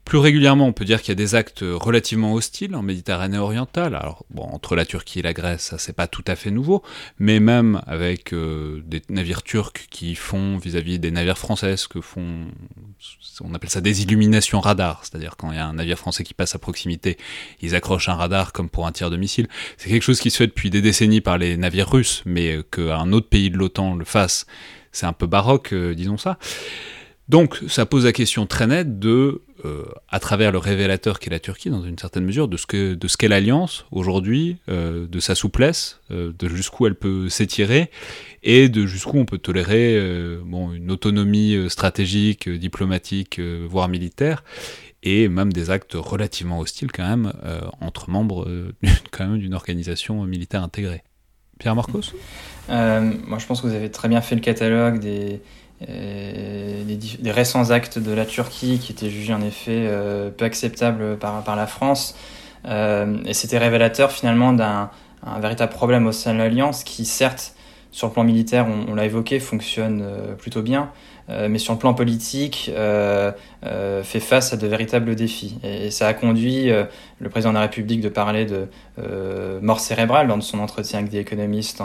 Plus régulièrement, on peut dire qu'il y a des actes relativement hostiles en Méditerranée orientale. Alors, entre la Turquie et la Grèce, ça c'est pas tout à fait nouveau, mais même avec euh, des navires turcs qui font vis-à-vis des navires français ce que font, on appelle ça des illuminations radar, c'est-à-dire quand il y a un navire français qui passe à proximité, ils accrochent un radar comme pour un tir de missile. C'est quelque chose qui se fait depuis des décennies par les navires russes, mais qu'un autre pays de l'OTAN le fasse, c'est un peu baroque, euh, disons ça. Donc, ça pose la question très nette de euh, à travers le révélateur qu'est la Turquie, dans une certaine mesure, de ce que de qu'est l'alliance aujourd'hui, euh, de sa souplesse, euh, de jusqu'où elle peut s'étirer, et de jusqu'où on peut tolérer bon, une autonomie stratégique, diplomatique, voire militaire, et même des actes relativement hostiles quand même entre membres [laughs] quand d'une organisation militaire intégrée. Pierre Marcos? Moi je pense que vous avez très bien fait le catalogue des euh, des, récents actes de la Turquie qui étaient jugés en effet euh, peu acceptables par, par la France. Euh, et c'était révélateur finalement d'un véritable problème au sein de l'Alliance qui certes sur le plan militaire, on, l'a évoqué, fonctionne plutôt bien, mais sur le plan politique, fait face à de véritables défis. Et, ça a conduit le président de la République de parler de mort cérébrale lors de son entretien avec des économistes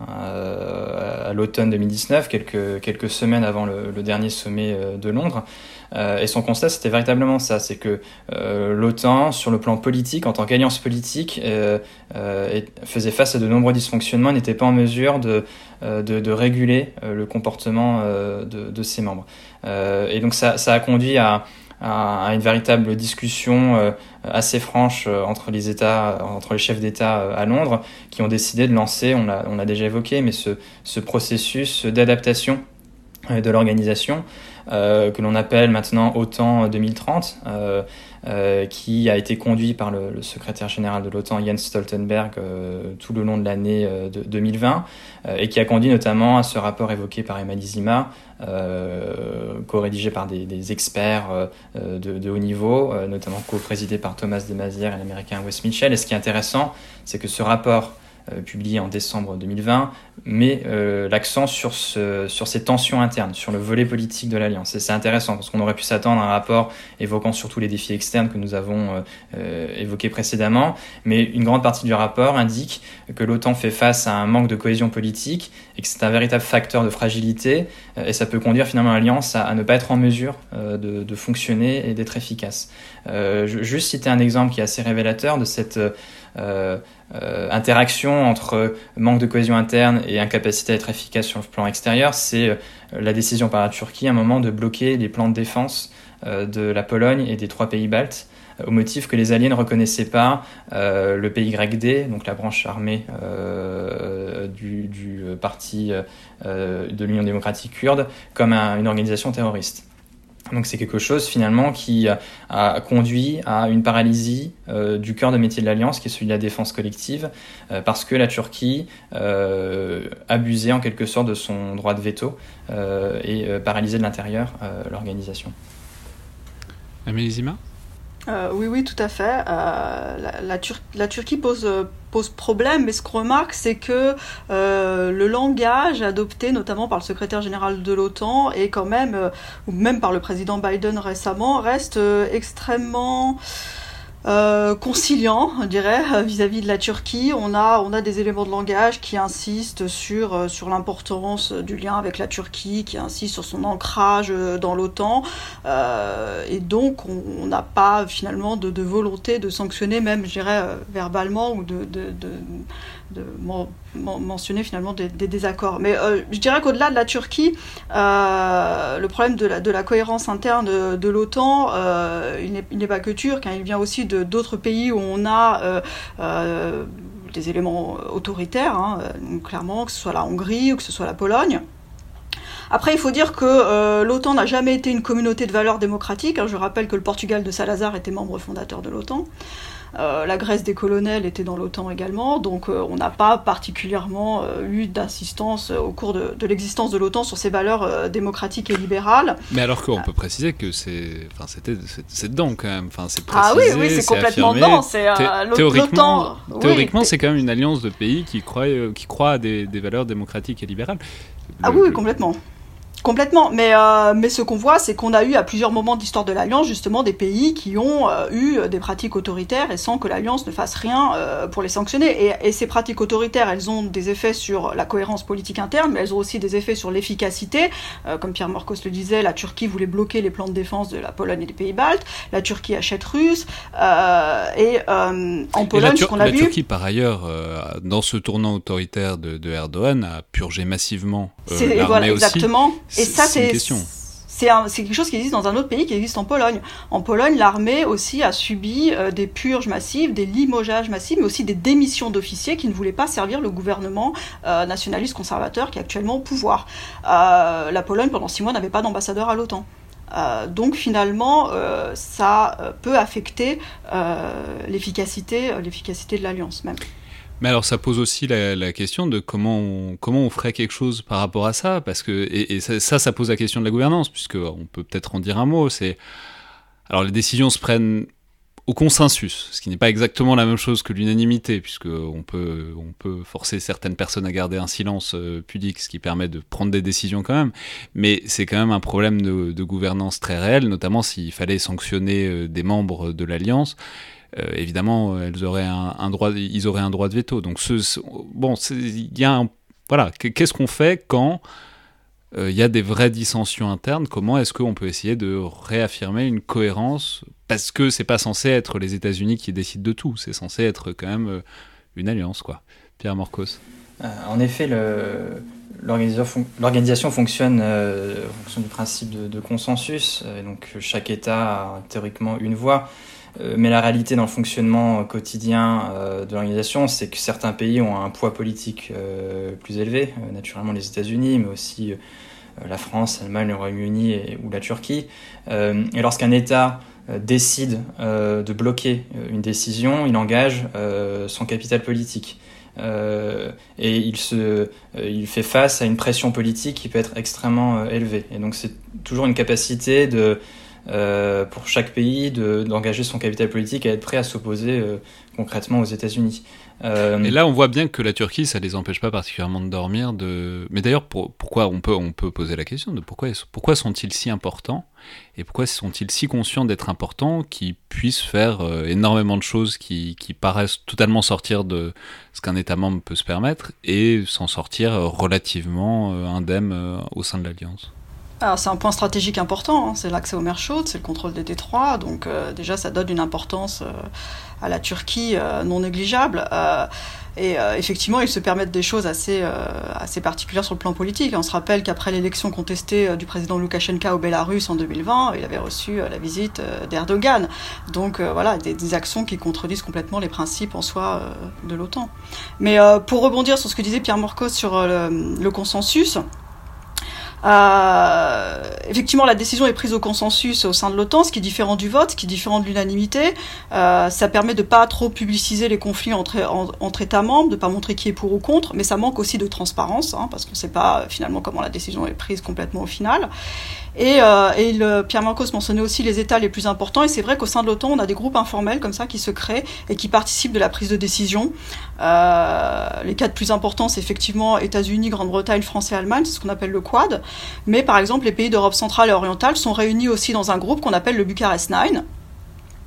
à l'automne 2019, quelques, quelques semaines avant le, dernier sommet de Londres. Euh, et son constat, c'était véritablement ça, c'est que euh, l'OTAN, sur le plan politique, en tant qu'alliance politique, euh, faisait face à de nombreux dysfonctionnements, n'était pas en mesure de, de, réguler le comportement de, ses membres. et donc ça, ça a conduit à, une véritable discussion assez franche entre les États, entre les chefs d'État à Londres, qui ont décidé de lancer, on l'a déjà évoqué, mais ce, ce processus d'adaptation de l'organisation euh, que l'on appelle maintenant OTAN 2030, euh, euh, qui a été conduit par le, secrétaire général de l'OTAN Jens Stoltenberg tout le long de l'année de 2020 et qui a conduit notamment à ce rapport évoqué par Emma Zima, co-rédigé par des, experts de, haut niveau, notamment co-présidé par Thomas de Maizière et l'américain Wes Mitchell. Et ce qui est intéressant, c'est que ce rapport euh, publié en décembre 2020, met euh, l'accent sur, ce, sur ces tensions internes, sur le volet politique de l'Alliance. Et c'est intéressant parce qu'on aurait pu s'attendre à un rapport évoquant surtout les défis externes que nous avons euh, évoqués précédemment, mais une grande partie du rapport indique que l'OTAN fait face à un manque de cohésion politique et que c'est un véritable facteur de fragilité et ça peut conduire finalement l'Alliance à, ne pas être en mesure de, fonctionner et d'être efficace. vais juste citer un exemple qui est assez révélateur de cette euh, euh, interaction entre manque de cohésion interne et incapacité à être efficace sur le plan extérieur, c'est euh, la décision par la Turquie à un moment de bloquer les plans de défense de la Pologne et des trois pays baltes au motif que les Alliés ne reconnaissaient pas le PYD, donc la branche armée du, parti de l'Union démocratique kurde, comme une organisation terroriste. Donc c'est quelque chose finalement qui a conduit à une paralysie euh, du cœur de métier de l'Alliance, qui est celui de la défense collective, euh, parce que la Turquie euh, abusait en quelque sorte de son droit de veto et paralysait de l'intérieur l'organisation. Amélie euh, oui, oui, tout à fait. Euh, la, Turquie pose, pose problème, mais ce qu'on remarque, c'est que euh, le langage adopté notamment par le secrétaire général de l'OTAN et quand même, ou même par le président Biden récemment, reste extrêmement euh, conciliant, on dirait, euh, vis-à-vis de la Turquie. On a, on a des éléments de langage qui insistent sur, euh, sur l'importance du lien avec la Turquie, qui insistent sur son ancrage dans l'OTAN. et donc, on n'a pas finalement de, volonté de sanctionner, même, je dirais, verbalement ou de mentionner finalement des, désaccords. Mais euh, je dirais qu'au-delà de la Turquie, euh, le problème de la, de la, cohérence interne de, l'OTAN, euh, il n'est pas que turc, hein, il vient aussi de d'autres pays où on a des éléments autoritaires, hein, clairement, que ce soit la Hongrie ou que ce soit la Pologne. Après, il faut dire que l'OTAN n'a jamais été une communauté de valeurs démocratiques. Hein. Je rappelle que le Portugal de Salazar était membre fondateur de l'OTAN. Euh, la Grèce des colonels était dans l'OTAN également, donc euh, on n'a pas particulièrement euh, eu d'insistance au cours de, l'existence de l'OTAN sur ses valeurs démocratiques et libérales. Mais alors qu'on peut préciser que c'est, enfin, c'était, c'est dedans quand même. Enfin, c'est ah oui, oui, c'est complètement dedans. C'est théoriquement, théoriquement, c'est quand même une alliance de pays qui croient, qui croient à des, des valeurs démocratiques et libérales. ah oui, complètement. Complètement, mais, euh, mais ce qu'on voit, c'est qu'on a eu à plusieurs moments de l'histoire de l'Alliance justement des pays qui ont euh, eu des pratiques autoritaires et sans que l'Alliance ne fasse rien euh, pour les sanctionner. Et, et, ces pratiques autoritaires, elles ont des effets sur la cohérence politique interne, mais elles ont aussi des effets sur l'efficacité. comme Pierre Marcos le disait, la Turquie voulait bloquer les plans de défense de la Pologne et des pays baltes, la Turquie achète russe, et en Pologne, ce qu'on a la Turquie, par ailleurs, dans ce tournant autoritaire de, de Erdogan, a purgé massivement l'armée voilà, exactement. Et ça, c'est c'est quelque chose qui existe dans un autre pays qui existe en Pologne. En Pologne, l'armée aussi a subi euh, des purges massives, des limogeages massifs, mais aussi des démissions d'officiers qui ne voulaient pas servir le gouvernement euh, nationaliste conservateur qui est actuellement au pouvoir. Euh, la Pologne, pendant six mois, n'avait pas d'ambassadeur à l'OTAN. donc finalement, ça peut affecter l'efficacité, l'efficacité de l'alliance même. Mais alors ça pose aussi la, question de comment on, ferait quelque chose par rapport à ça, parce que et, ça, ça, pose la question de la gouvernance, puisque on peut peut-être en dire un mot. C'est alors les décisions se prennent au consensus, ce qui n'est pas exactement la même chose que l'unanimité, puisque on peut forcer certaines personnes à garder un silence euh, pudique, ce qui permet de prendre des décisions quand même, mais c'est quand même un problème de, gouvernance très réel, notamment s'il fallait sanctionner euh, des membres de l'Alliance. Euh, évidemment, elles auraient un, droit, ils auraient un droit de veto. Donc, bon, il y a voilà, qu'est-ce qu'on fait quand il y a des vraies dissensions internes? Comment est-ce qu'on peut essayer de réaffirmer une cohérence? Parce que c'est pas censé être les États-Unis qui décident de tout, c'est censé être quand même euh, une alliance, quoi. Pierre Morcos. Euh, en effet, l'organisation fonctionne euh, en fonction du principe de, consensus, donc chaque État a théoriquement une voix. Mais la réalité dans le fonctionnement quotidien de l'organisation, c'est que certains pays ont un poids politique plus élevé, naturellement les États-Unis, mais aussi la France, l'Allemagne, le Royaume-Uni ou la Turquie. Et lorsqu'un État euh, décide euh, de bloquer euh, une décision, il engage son capital politique. et il, se, il fait face à une pression politique qui peut être extrêmement élevée. Et donc c'est toujours une capacité de, pour chaque pays d'engager son capital politique et être prêt à s'opposer concrètement aux États-Unis. Euh, et là, on voit bien que la Turquie, ça les empêche pas particulièrement de dormir. De... Mais d'ailleurs, pourquoi on peut, on peut poser la question de pourquoi, pourquoi sont-ils si importants et pourquoi sont-ils si conscients d'être importants qu'ils puissent faire euh, énormément de choses qui, qui, paraissent totalement sortir de ce qu'un État membre peut se permettre et s'en sortir relativement euh, indemne au sein de l'Alliance c'est un point stratégique important, hein. c'est l'accès aux mers chaudes, c'est le contrôle des détroits, donc déjà ça donne une importance à la Turquie euh, non négligeable. Euh, et euh, effectivement, ils se permettent des choses assez, assez particulières sur le plan politique. On se rappelle qu'après l'élection contestée du président Loukachenko au Bélarus en 2020, il avait reçu la visite d'Erdogan. Donc voilà, des, actions qui contredisent complètement les principes en soi de l'OTAN. Mais pour rebondir sur ce que disait Pierre Morcos sur le consensus, euh, effectivement, la décision est prise au consensus au sein de l'OTAN, ce qui est différent du vote, ce qui est différent de l'unanimité. Euh, ça permet de pas trop publiciser les conflits entre, entre États membres, de pas montrer qui est pour ou contre, mais ça manque aussi de transparence, hein, parce qu'on ne sait pas finalement comment la décision est prise complètement au final. Et, euh, Pierre Marcos mentionnait aussi les États les plus importants. Et c'est vrai qu'au sein de l'OTAN, on a des groupes informels comme ça qui se créent et qui participent de la prise de décision. Euh, les quatre plus importants, c'est effectivement États-Unis, Grande-Bretagne, France et Allemagne. C'est ce qu'on appelle le Quad. Mais par exemple, les pays d'Europe centrale et orientale sont réunis aussi dans un groupe qu'on appelle le Bucarest Nine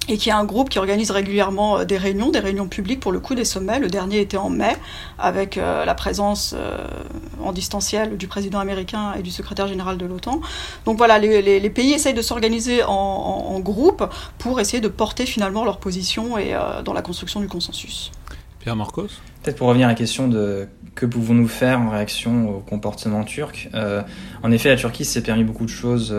et qui est un groupe qui organise régulièrement euh, des réunions, des réunions publiques pour le coup des sommets. Le dernier était en mai, avec euh, la présence euh, en distanciel du président américain et du secrétaire général de l'OTAN. Donc voilà, les, pays essayent de s'organiser en, groupe pour essayer de porter finalement leur position et dans la construction du consensus. Marcos Peut-être pour revenir à la question de que pouvons-nous faire en réaction au comportement turc. en effet, la Turquie s'est permis beaucoup de choses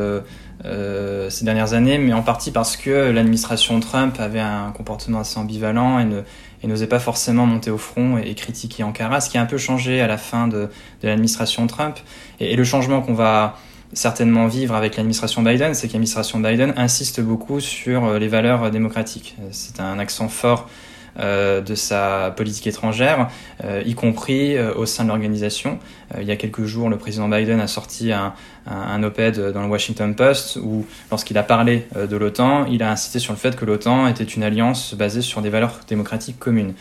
euh, ces dernières années, mais en partie parce que l'administration Trump avait un comportement assez ambivalent et, n'osait pas forcément monter au front et, critiquer Ankara, ce qui a un peu changé à la fin de, l'administration Trump. Et, le changement qu'on va certainement vivre avec l'administration Biden, c'est que l'administration Biden insiste beaucoup sur euh, les valeurs démocratiques. C'est un accent fort euh, de sa politique étrangère, euh, y compris euh, au sein de l'organisation. il y a quelques jours, le président Biden a sorti un, un, op-ed dans le Washington Post où, lorsqu'il a parlé de l'OTAN, il a insisté sur le fait que l'OTAN était une alliance basée sur des valeurs démocratiques communes.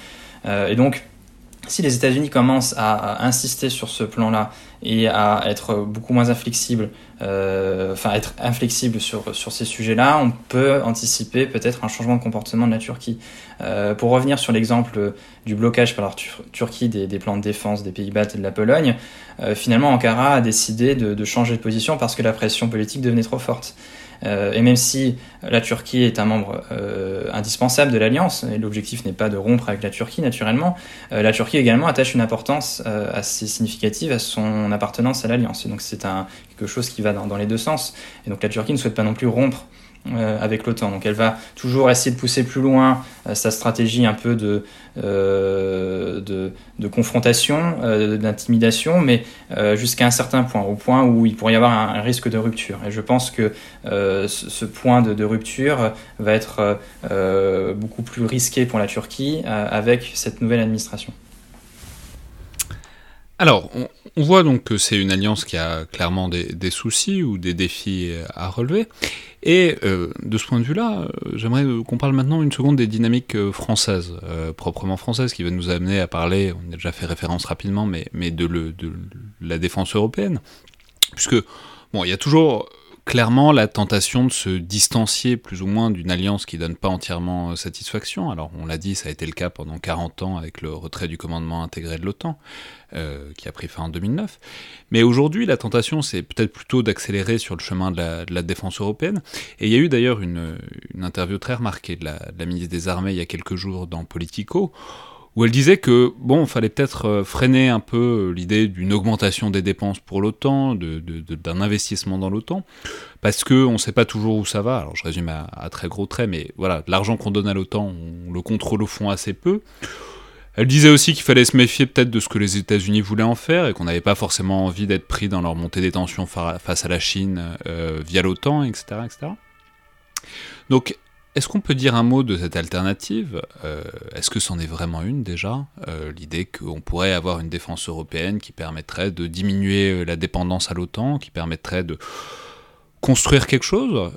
et donc, si les États-Unis commencent à, insister sur ce plan-là et à être beaucoup moins inflexibles, euh, enfin être inflexibles sur, sur ces sujets-là, on peut anticiper peut-être un changement de comportement de la Turquie. Euh, pour revenir sur l'exemple du blocage par la Turquie des, des, plans de défense des Pays-Bas et de la Pologne, euh, finalement Ankara a décidé de, changer de position parce que la pression politique devenait trop forte. Euh, et même si la Turquie est un membre euh, indispensable de l'Alliance, et l'objectif n'est pas de rompre avec la Turquie naturellement, euh, la Turquie également attache une importance assez significative à son appartenance à l'Alliance. Et donc c'est quelque chose qui va dans, dans, les deux sens. Et donc la Turquie ne souhaite pas non plus rompre euh, avec l'OTAN. Donc elle va toujours essayer de pousser plus loin euh, sa stratégie un peu de, euh, confrontation, d'intimidation, mais jusqu'à un certain point, au point où il pourrait y avoir un, risque de rupture. Et je pense que ce, point de, rupture va être beaucoup plus risqué pour la Turquie avec cette nouvelle administration. Alors, on, voit donc que c'est une alliance qui a clairement des, soucis ou des défis à relever. Et euh, de ce point de vue-là, euh, j'aimerais qu'on parle maintenant une seconde des dynamiques euh, françaises, proprement françaises, qui va nous amener à parler, on a déjà fait référence rapidement, mais, mais de, le, de la défense européenne. Puisque, bon, il y a toujours clairement la tentation de se distancier plus ou moins d'une alliance qui donne pas entièrement euh, satisfaction. Alors on l'a dit, ça a été le cas pendant 40 ans avec le retrait du commandement intégré de l'OTAN, euh, qui a pris fin en 2009. Mais aujourd'hui, la tentation, c'est peut-être plutôt d'accélérer sur le chemin de la, défense européenne. Et il y a eu d'ailleurs une, interview très remarquée de la, de la ministre des Armées il y a quelques jours dans Politico, où elle disait que bon, fallait peut-être euh, freiner un peu euh, l'idée d'une augmentation des dépenses pour l'OTAN, d'un investissement dans l'OTAN, parce que on ne sait pas toujours où ça va. Alors je résume à, très gros traits, mais voilà, l'argent qu'on donne à l'OTAN, on le contrôle au fond assez peu. Elle disait aussi qu'il fallait se méfier peut-être de ce que les États-Unis voulaient en faire et qu'on n'avait pas forcément envie d'être pris dans leur montée des tensions face à la Chine euh, via l'OTAN, etc., etc. Donc est-ce qu'on peut dire un mot de cette alternative? Euh, Est-ce que c'en est vraiment une déjà? Euh, L'idée qu'on pourrait avoir une défense européenne qui permettrait de diminuer euh, la dépendance à l'OTAN, qui permettrait de construire quelque chose?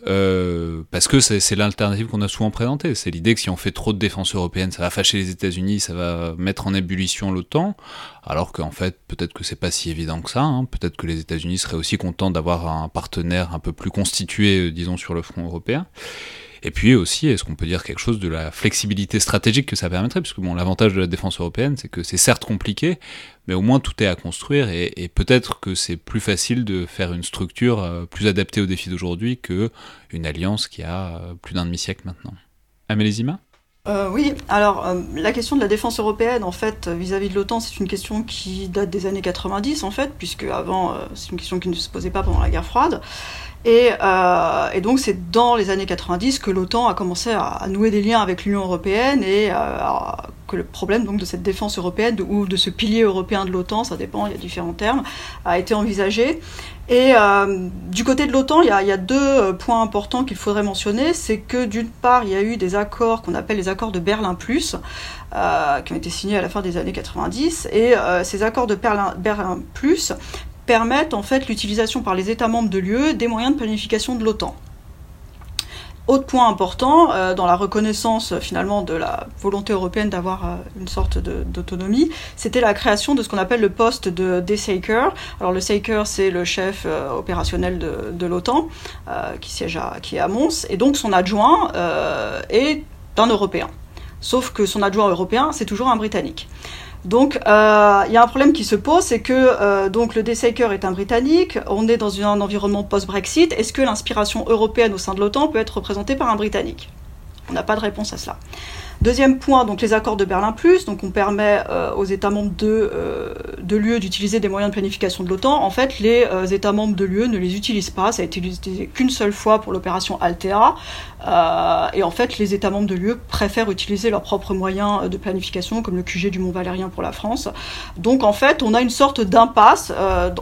Parce que c'est l'alternative qu'on a souvent présentée. C'est l'idée que si on fait trop de défense européenne, ça va fâcher les États-Unis, ça va mettre en ébullition l'OTAN. Alors qu'en fait, peut-être que c'est pas si évident que ça. Hein. Peut-être que les États-Unis seraient aussi contents d'avoir un partenaire un peu plus constitué, disons, sur le front européen. Et puis aussi, est-ce qu'on peut dire quelque chose de la flexibilité stratégique que ça permettrait? Puisque bon, l'avantage de la défense européenne, c'est que c'est certes compliqué, mais au moins tout est à construire et, peut-être que c'est plus facile de faire une structure euh, plus adaptée aux défis d'aujourd'hui qu'une alliance qui a euh, plus d'un demi-siècle maintenant. Amélie Zima? Euh, oui, alors la question de la défense européenne, en fait, vis-à-vis de l'OTAN, c'est une question qui date des années 90, en fait, puisque avant, c'est une question qui ne se posait pas pendant la guerre froide. Euh, et, donc c'est dans les années 90 que l'OTAN a commencé à, nouer des liens avec l'Union européenne et euh, que le problème donc de cette défense européenne ou de ce pilier européen de l'OTAN, ça dépend, il y a différents termes, a été envisagé. Et euh, du côté de l'OTAN, il, y a deux points importants qu'il faudrait mentionner. C'est que d'une part, il y a eu des accords qu'on appelle les accords de Berlin Plus, qui ont été signés à la fin des années 90. Et ces accords de Berlin, Berlin Plus permettent en fait l'utilisation par les États membres de l'UE des moyens de planification de l'OTAN. Autre point important, euh, dans la reconnaissance euh, finalement de la volonté européenne d'avoir euh, une sorte d'autonomie, c'était la création de ce qu'on appelle le poste de Dessaker. Alors le Saker, c'est le chef opérationnel de, l'OTAN, qui siège à, qui à Mons, et donc son adjoint est un Européen. Sauf que son adjoint européen, c'est toujours un Britannique. Donc, euh, il y a un problème qui se pose, c'est que euh, donc le Dessaker est un Britannique, on est dans un environnement post-Brexit. Est-ce que l'inspiration européenne au sein de l'OTAN peut être représentée par un Britannique? On n'a pas de réponse à cela. Deuxième point, donc les accords de Berlin Plus, donc on permet euh, aux États membres de, euh, de l'UE d'utiliser des moyens de planification de l'OTAN. En fait, les euh, États membres de l'UE ne les utilisent pas. Ça a été utilisé qu'une seule fois pour l'opération Altea. et en fait, les États membres de l'UE préfèrent utiliser leurs propres moyens de planification, comme le QG du Mont Valérien pour la France. Donc en fait, on a une sorte d'impasse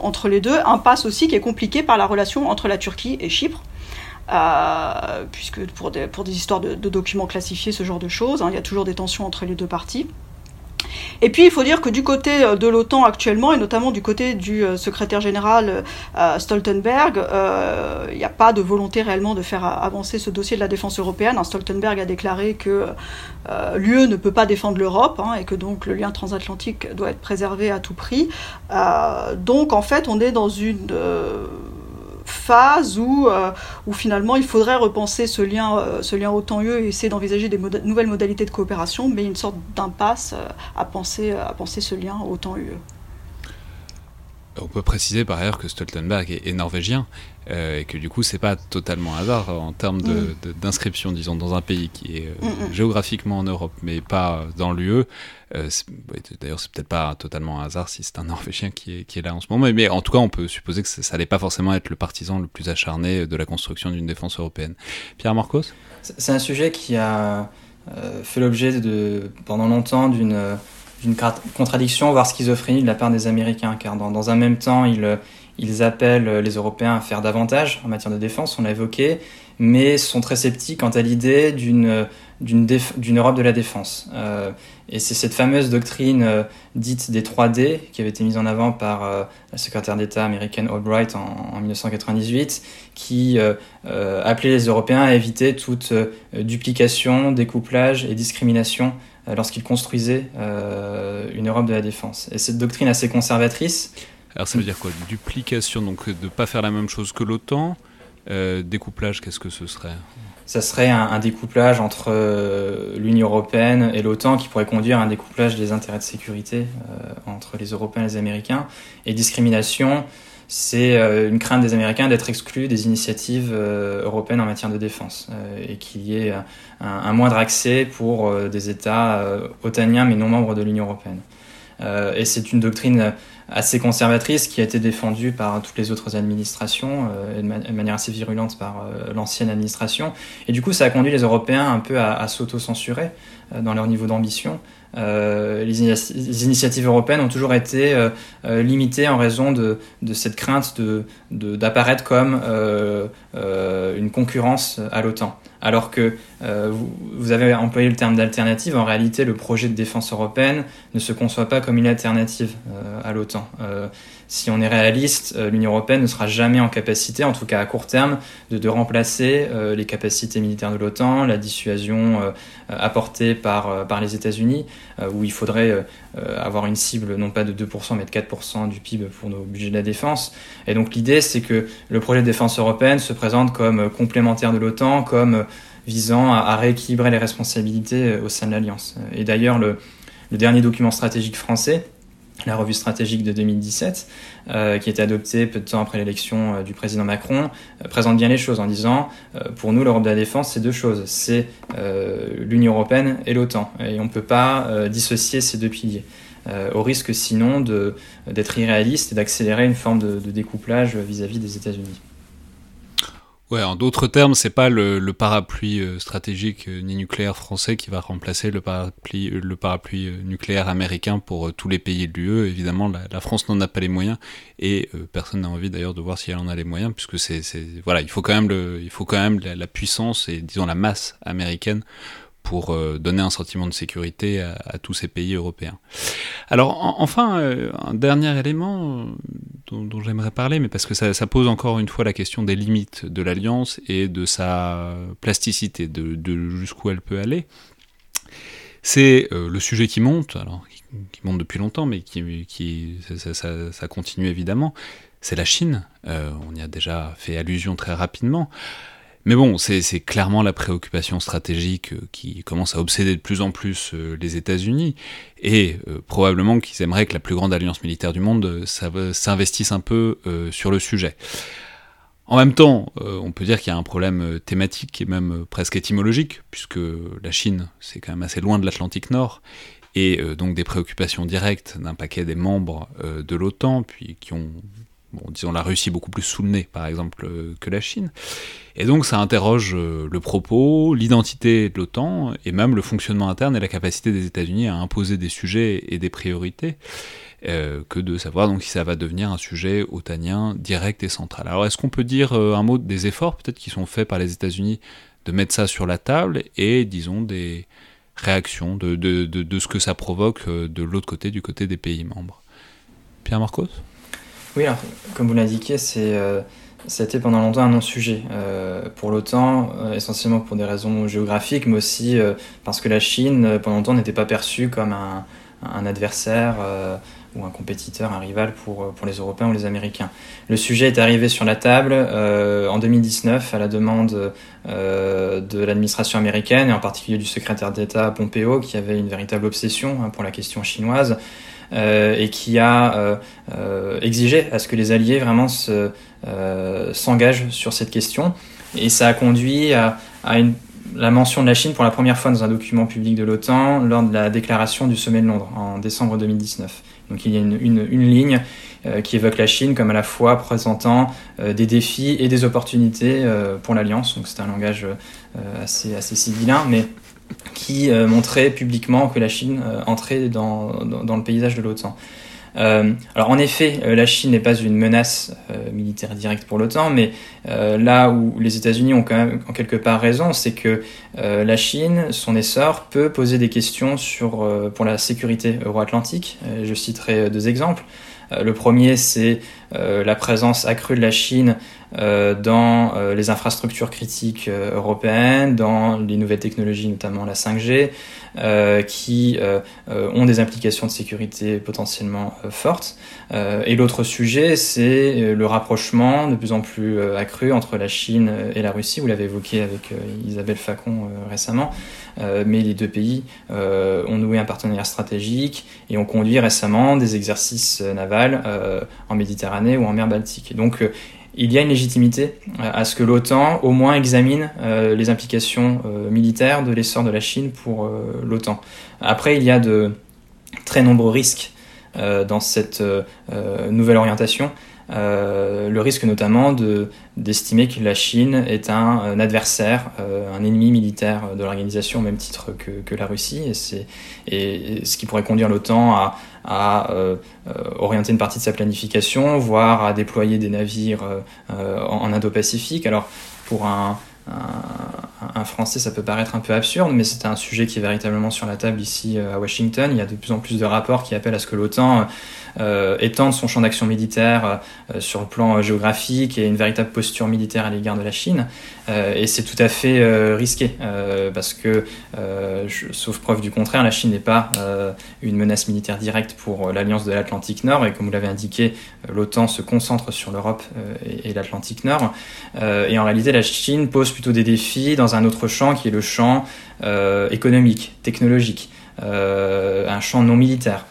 entre les deux, impasse aussi qui est compliquée par la relation entre la Turquie et Chypre. Euh, puisque pour des, pour des histoires de, documents classifiés, ce genre de choses, hein, il y a toujours des tensions entre les deux parties. Et puis il faut dire que du côté euh, de l'OTAN actuellement, et notamment du côté du euh, secrétaire général Stoltenberg, il n'y a pas de volonté réellement de faire avancer ce dossier de la défense européenne. Hein, Stoltenberg a déclaré que l'UE ne peut pas défendre l'Europe hein, et que donc le lien transatlantique doit être préservé à tout prix. donc en fait on est dans une phase où, euh, où finalement il faudrait repenser ce lien, euh, ce lien OTAN-UE et essayer d'envisager des nouvelles modalités de coopération, mais une sorte d'impasse euh, à, penser, ce lien OTAN-UE. On peut préciser par ailleurs que Stoltenberg est, norvégien et que du coup c'est pas totalement hasard en termes mm. d'inscription, disons, dans un pays qui est géographiquement en Europe mais pas dans l'UE. Euh, d'ailleurs, c'est peut-être pas totalement un hasard si c'est un [laughs] Norvégien qui est, qui est, là en ce moment, mais, en tout cas, on peut supposer que ça n'allait pas forcément être le partisan le plus acharné de la construction d'une défense européenne. Pierre Marcos? C'est un sujet qui a euh, fait l'objet de, pendant longtemps d'une d'une contradiction, voire schizophrénie de la part des Américains, car dans, dans un même temps, ils, ils appellent les Européens à faire davantage en matière de défense, on l'a évoqué, mais sont très sceptiques quant à l'idée d'une d'une Europe de la défense. et c'est cette fameuse doctrine dite des 3D qui avait été mise en avant par la secrétaire d'État américaine Albright en 1998, qui appelait les Européens à éviter toute duplication, découplage et discrimination lorsqu'ils construisaient une Europe de la défense. Et cette doctrine assez conservatrice, alors ça veut dire quoi? Duplication, donc de ne pas faire la même chose que l'OTAN. Euh, découplage, qu'est-ce que ce serait? Ça serait un, découplage entre euh, l'Union européenne et l'OTAN qui pourrait conduire à un découplage des intérêts de sécurité euh, entre les Européens et les Américains. Et discrimination, c'est une crainte des Américains d'être exclus des initiatives européennes en matière de défense et qu'il y ait un, moindre accès pour des États otaniens mais non membres de l'Union européenne. et c'est une doctrine assez conservatrice qui a été défendue par toutes les autres administrations euh, et de, manière assez virulente par euh, l'ancienne administration. Et du coup, ça a conduit les Européens un peu à, à s'auto-censurer euh, dans leur niveau d'ambition. Euh, les, initiatives européennes ont toujours été euh, limitées en raison de, cette crainte d'apparaître de, comme une concurrence à l'OTAN alors que euh, vous, avez employé le terme d'alternative, en réalité le projet de défense européenne ne se conçoit pas comme une alternative euh, à l'OTAN. Euh, si on est réaliste, l'Union européenne ne sera jamais en capacité, en tout cas à court terme, de, remplacer les capacités militaires de l'OTAN, la dissuasion apportée par, par les États-Unis, où il faudrait avoir une cible non pas de 2% mais de 4% du PIB pour nos budgets de la défense. Et donc l'idée c'est que le projet de défense européenne se présente comme complémentaire de l'OTAN, comme visant à, rééquilibrer les responsabilités euh, au sein de l'Alliance. Et d'ailleurs, le, dernier document stratégique français, la revue stratégique de 2017, euh, qui a été adoptée peu de temps après l'élection euh, du président Macron, présente bien les choses en disant, pour nous, l'Europe de la défense, c'est deux choses, c'est l'Union européenne et l'OTAN, et on ne peut pas dissocier ces deux piliers. au risque sinon d'être irréaliste et d'accélérer une forme de, découplage vis à -vis des États-Unis. Ouais, en d'autres termes, c'est pas le, parapluie euh, stratégique euh, ni nucléaire français qui va remplacer le parapluie, euh, le parapluie nucléaire américain pour tous les pays de l'UE. Évidemment, la, France n'en a pas les moyens et personne n'a envie d'ailleurs de voir si elle en a les moyens, puisque c'est, voilà, il faut quand même le, il faut quand même la puissance et disons la masse américaine pour euh, donner un sentiment de sécurité à, tous ces pays européens. Alors enfin, euh, un dernier élément euh, dont, j'aimerais parler, mais parce que ça, pose encore une fois la question des limites de l'alliance et de sa plasticité, de, jusqu'où elle peut aller. C'est le sujet qui monte, alors qui, monte depuis longtemps, mais qui, qui ça, continue évidemment. C'est la Chine. on y a déjà fait allusion très rapidement. Mais bon, c'est clairement la préoccupation stratégique euh, qui commence à obséder de plus en plus euh, les États-Unis, et euh, probablement qu'ils aimeraient que la plus grande alliance militaire du monde s'investisse un peu sur le sujet. En même temps, on peut dire qu'il y a un problème thématique et même presque étymologique, puisque la Chine, c'est quand même assez loin de l'Atlantique Nord, et donc des préoccupations directes d'un paquet des membres de l'OTAN, puis qui ont disons la Russie beaucoup plus sous le nez, par exemple, euh, que la Chine. Et donc ça interroge euh, le propos, l'identité de l'OTAN, et même le fonctionnement interne et la capacité des États-Unis à imposer des sujets et des priorités, euh, que de savoir donc si ça va devenir un sujet otanien direct et central. Alors est-ce qu'on peut dire un mot des efforts peut-être qui sont faits par les États-Unis de mettre ça sur la table et disons des réactions de, de, de ce que ça provoque de l'autre côté, du côté des pays membres? Pierre Marcos? Oui, alors, comme vous l'indiquez, euh, ça a été pendant longtemps un non-sujet euh, pour l'OTAN, euh, essentiellement pour des raisons géographiques, mais aussi parce que la Chine, pendant longtemps, n'était pas perçue comme un, adversaire ou un compétiteur, un rival pour, pour les Européens ou les Américains. Le sujet est arrivé sur la table en 2019 à la demande de l'administration américaine et en particulier du secrétaire d'État Pompeo qui avait une véritable obsession hein, pour la question chinoise. Euh, et qui a euh, euh, exigé à ce que les alliés vraiment s'engagent sur cette question. Et ça a conduit à, la mention de la Chine pour la première fois dans un document public de l'OTAN lors de la déclaration du sommet de Londres en décembre 2019. Donc il y a une, ligne qui évoque la Chine comme à la fois présentant des défis et des opportunités pour l'Alliance. Donc c'est un langage assez, assez mais qui euh, montrait publiquement que la Chine euh, entrait dans, dans, le paysage de l'OTAN. alors en effet, la Chine n'est pas une menace militaire directe pour l'OTAN, mais là où les États-Unis ont quand même en quelque part raison, c'est que la Chine, son essor, peut poser des questions sur, pour la sécurité euro-atlantique. je citerai deux exemples. le premier, c'est la présence accrue de la Chine euh, dans euh, les infrastructures critiques euh, européennes, dans les nouvelles technologies, notamment la 5G, qui ont des implications de sécurité potentiellement fortes. et l'autre sujet, c'est le rapprochement de plus en plus accru entre la Chine et la Russie. Vous l'avez évoqué avec Isabelle Facon récemment, mais les deux pays ont noué un partenariat stratégique et ont conduit récemment des exercices navals en Méditerranée ou en mer Baltique. donc il y a une légitimité euh, à ce que l'OTAN au moins examine euh, les implications euh, militaires de l'essor de la Chine pour l'OTAN. Après, il y a de très nombreux risques dans cette nouvelle orientation. Le risque notamment d'estimer que la Chine est un, adversaire, un ennemi militaire de l'organisation au même titre que, la Russie, et, ce qui pourrait conduire l'OTAN à, à euh, orienter une partie de sa planification, voire à déployer des navires en Indo-Pacifique. Alors pour un, un, Français, ça peut paraître un peu absurde, mais c'est un sujet qui est véritablement sur la table ici à Washington. Il y a de plus en plus de rapports qui appellent à ce que l'OTAN euh, étendre son champ d'action militaire euh, sur le plan géographique et une véritable posture militaire à l'égard de la Chine. Euh, et c'est tout à fait risqué, parce que, sauf preuve du contraire, la Chine n'est pas une menace militaire directe pour l'Alliance de l'Atlantique Nord, et comme vous l'avez indiqué, l'OTAN se concentre sur l'Europe et, l'Atlantique Nord. et en réalité, la Chine pose plutôt des défis dans un autre champ qui est le champ économique, technologique, un champ non militaire.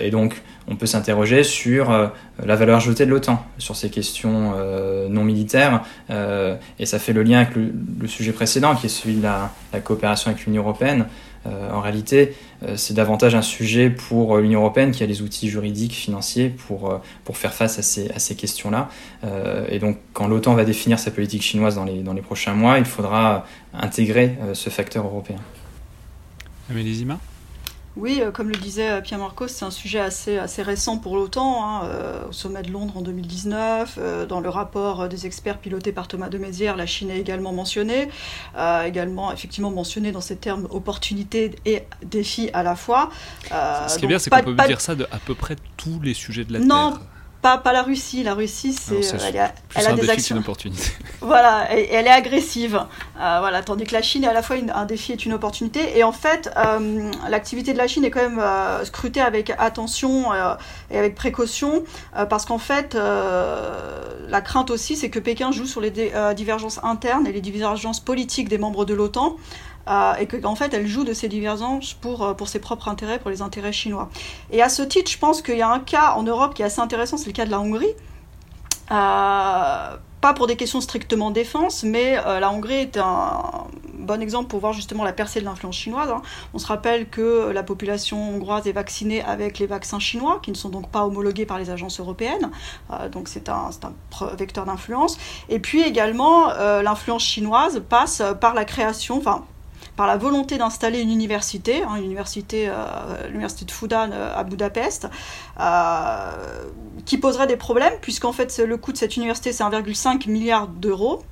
et donc, on peut s'interroger sur euh, la valeur ajoutée de l'OTAN, sur ces questions euh, non militaires. Euh, et ça fait le lien avec le, sujet précédent, qui est celui de la, coopération avec l'Union européenne. En réalité, c'est davantage un sujet pour l'Union européenne qui a les outils juridiques, financiers pour, pour faire face à ces, à ces questions-là. et donc, quand l'OTAN va définir sa politique chinoise dans les, dans les prochains mois, il faudra intégrer ce facteur européen. Amélie Zima? Oui, euh, comme le disait euh, Pierre Marcos, c'est un sujet assez, assez récent pour l'OTAN, hein, euh, au sommet de Londres en 2019. dans le rapport des experts pilotés par Thomas de Mézières, la Chine est également mentionnée, également effectivement mentionnée dans ces termes opportunité et défi à la fois. Ce qui est bien, c'est qu'on peut dire ça de à peu près tous les sujets de la Terre. Pas, la Russie. La Russie, c'est, elle, a, elle a des actions. Une opportunité. [laughs] Voilà, et, elle est agressive. Euh, voilà, tandis que la Chine est à la fois un défi et une opportunité. Et en fait, euh, l'activité de la Chine est quand même euh, scrutée avec attention et avec précaution, parce qu'en fait, la crainte aussi, c'est que Pékin joue sur les divergences internes et les divergences politiques des membres de l'OTAN. Euh, et qu'en en fait elle joue de ces divergences pour, euh, pour ses propres intérêts, pour les intérêts chinois. Et à ce titre, je pense qu'il y a un cas en Europe qui est assez intéressant, c'est le cas de la Hongrie. Euh, pas pour des questions strictement défense, mais la Hongrie est un bon exemple pour voir justement la percée de l'influence chinoise. Hein. On se rappelle que la population hongroise est vaccinée avec les vaccins chinois, qui ne sont donc pas homologués par les agences européennes. donc c'est un, un, vecteur d'influence. Et puis également, l'influence chinoise passe par la création, enfin par la volonté d'installer une université, hein, l'université, euh, l'université de Fudan euh, à Budapest, euh, qui poserait des problèmes, puisqu'en fait le coût de cette université c'est 1,5 milliard d'euros.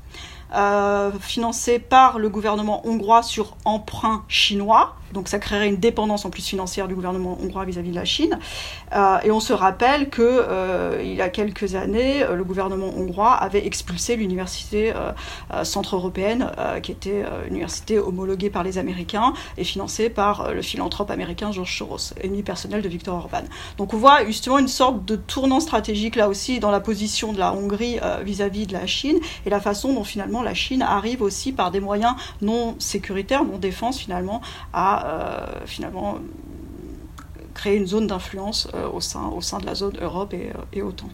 financé par le gouvernement hongrois sur emprunt chinois, donc ça créerait une dépendance en plus financière du gouvernement hongrois vis-à-vis de la Chine. Euh, et on se rappelle que euh, il y a quelques années, euh, le gouvernement hongrois avait expulsé l'université centre-européenne, qui était une université homologuée par les Américains et financée par le philanthrope américain George Soros, ennemi personnel de Viktor Orban. Donc on voit justement une sorte de tournant stratégique là aussi dans la position de la Hongrie vis-à-vis -vis de la Chine et la façon dont finalement la Chine arrive aussi par des moyens non sécuritaires, non défense finalement, à euh, finalement créer une zone d'influence euh, au, sein, au sein de la zone Europe et, euh, et OTAN.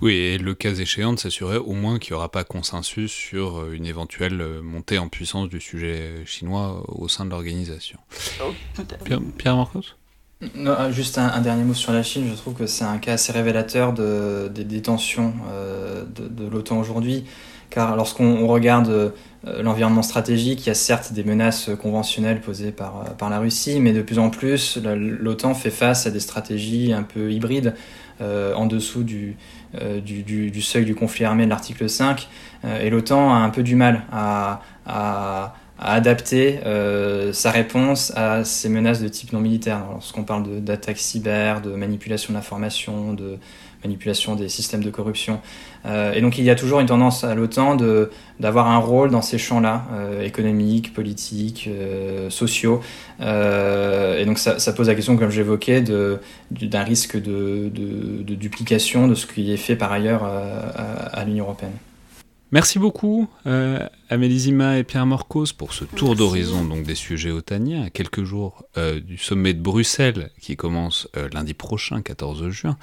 Oui, et le cas échéant de s'assurer au moins qu'il n'y aura pas consensus sur une éventuelle montée en puissance du sujet chinois au sein de l'organisation. Oh, Pierre, Marcos? Ah, juste un, dernier mot sur la Chine, je trouve que c'est un cas assez révélateur de, des détentions euh, de, l'OTAN aujourd'hui, car lorsqu'on regarde euh, l'environnement stratégique, il y a certes des menaces conventionnelles posées par, par la Russie, mais de plus en plus, l'OTAN fait face à des stratégies un peu hybrides euh, en dessous du, seuil du conflit armé de l'article 5, et l'OTAN a un peu du mal à, adapter euh, sa réponse à ces menaces de type non militaire. Lorsqu'on parle d'attaques cyber, de manipulation de de manipulation des systèmes de corruption. Euh, et donc il y a toujours une tendance à l'OTAN d'avoir un rôle dans ces champs-là, euh, économiques, politiques, euh, sociaux. et donc ça, pose la question, comme j'évoquais, d'un risque de, de, duplication de ce qui est fait par ailleurs à l'Union européenne. Merci beaucoup euh, Amélie Zima et Pierre Morcos pour ce tour d'horizon donc des sujets otaniens à quelques jours euh, du sommet de Bruxelles qui commence euh, lundi prochain, 14 juin.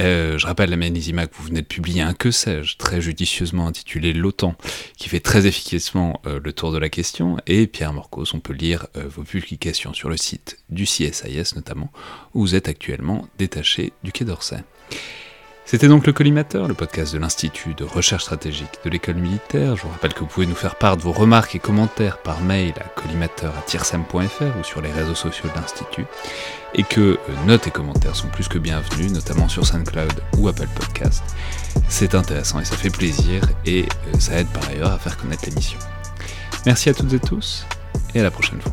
Euh, je rappelle Amélie Zima que vous venez de publier un que sais-je très judicieusement intitulé L'OTAN qui fait très efficacement le tour de la question et Pierre Morcos, on peut lire vos publications sur le site du CSIS notamment où vous êtes actuellement détaché du Quai d'Orsay. C'était donc le Collimateur, le podcast de l'Institut de recherche stratégique de l'école militaire. Je vous rappelle que vous pouvez nous faire part de vos remarques et commentaires par mail à collimateur.tirsem.fr ou sur les réseaux sociaux de l'Institut, et que euh, notes et commentaires sont plus que bienvenus, notamment sur SoundCloud ou Apple Podcast. C'est intéressant et ça fait plaisir, et euh, ça aide par ailleurs à faire connaître l'émission. Merci à toutes et tous, et à la prochaine fois.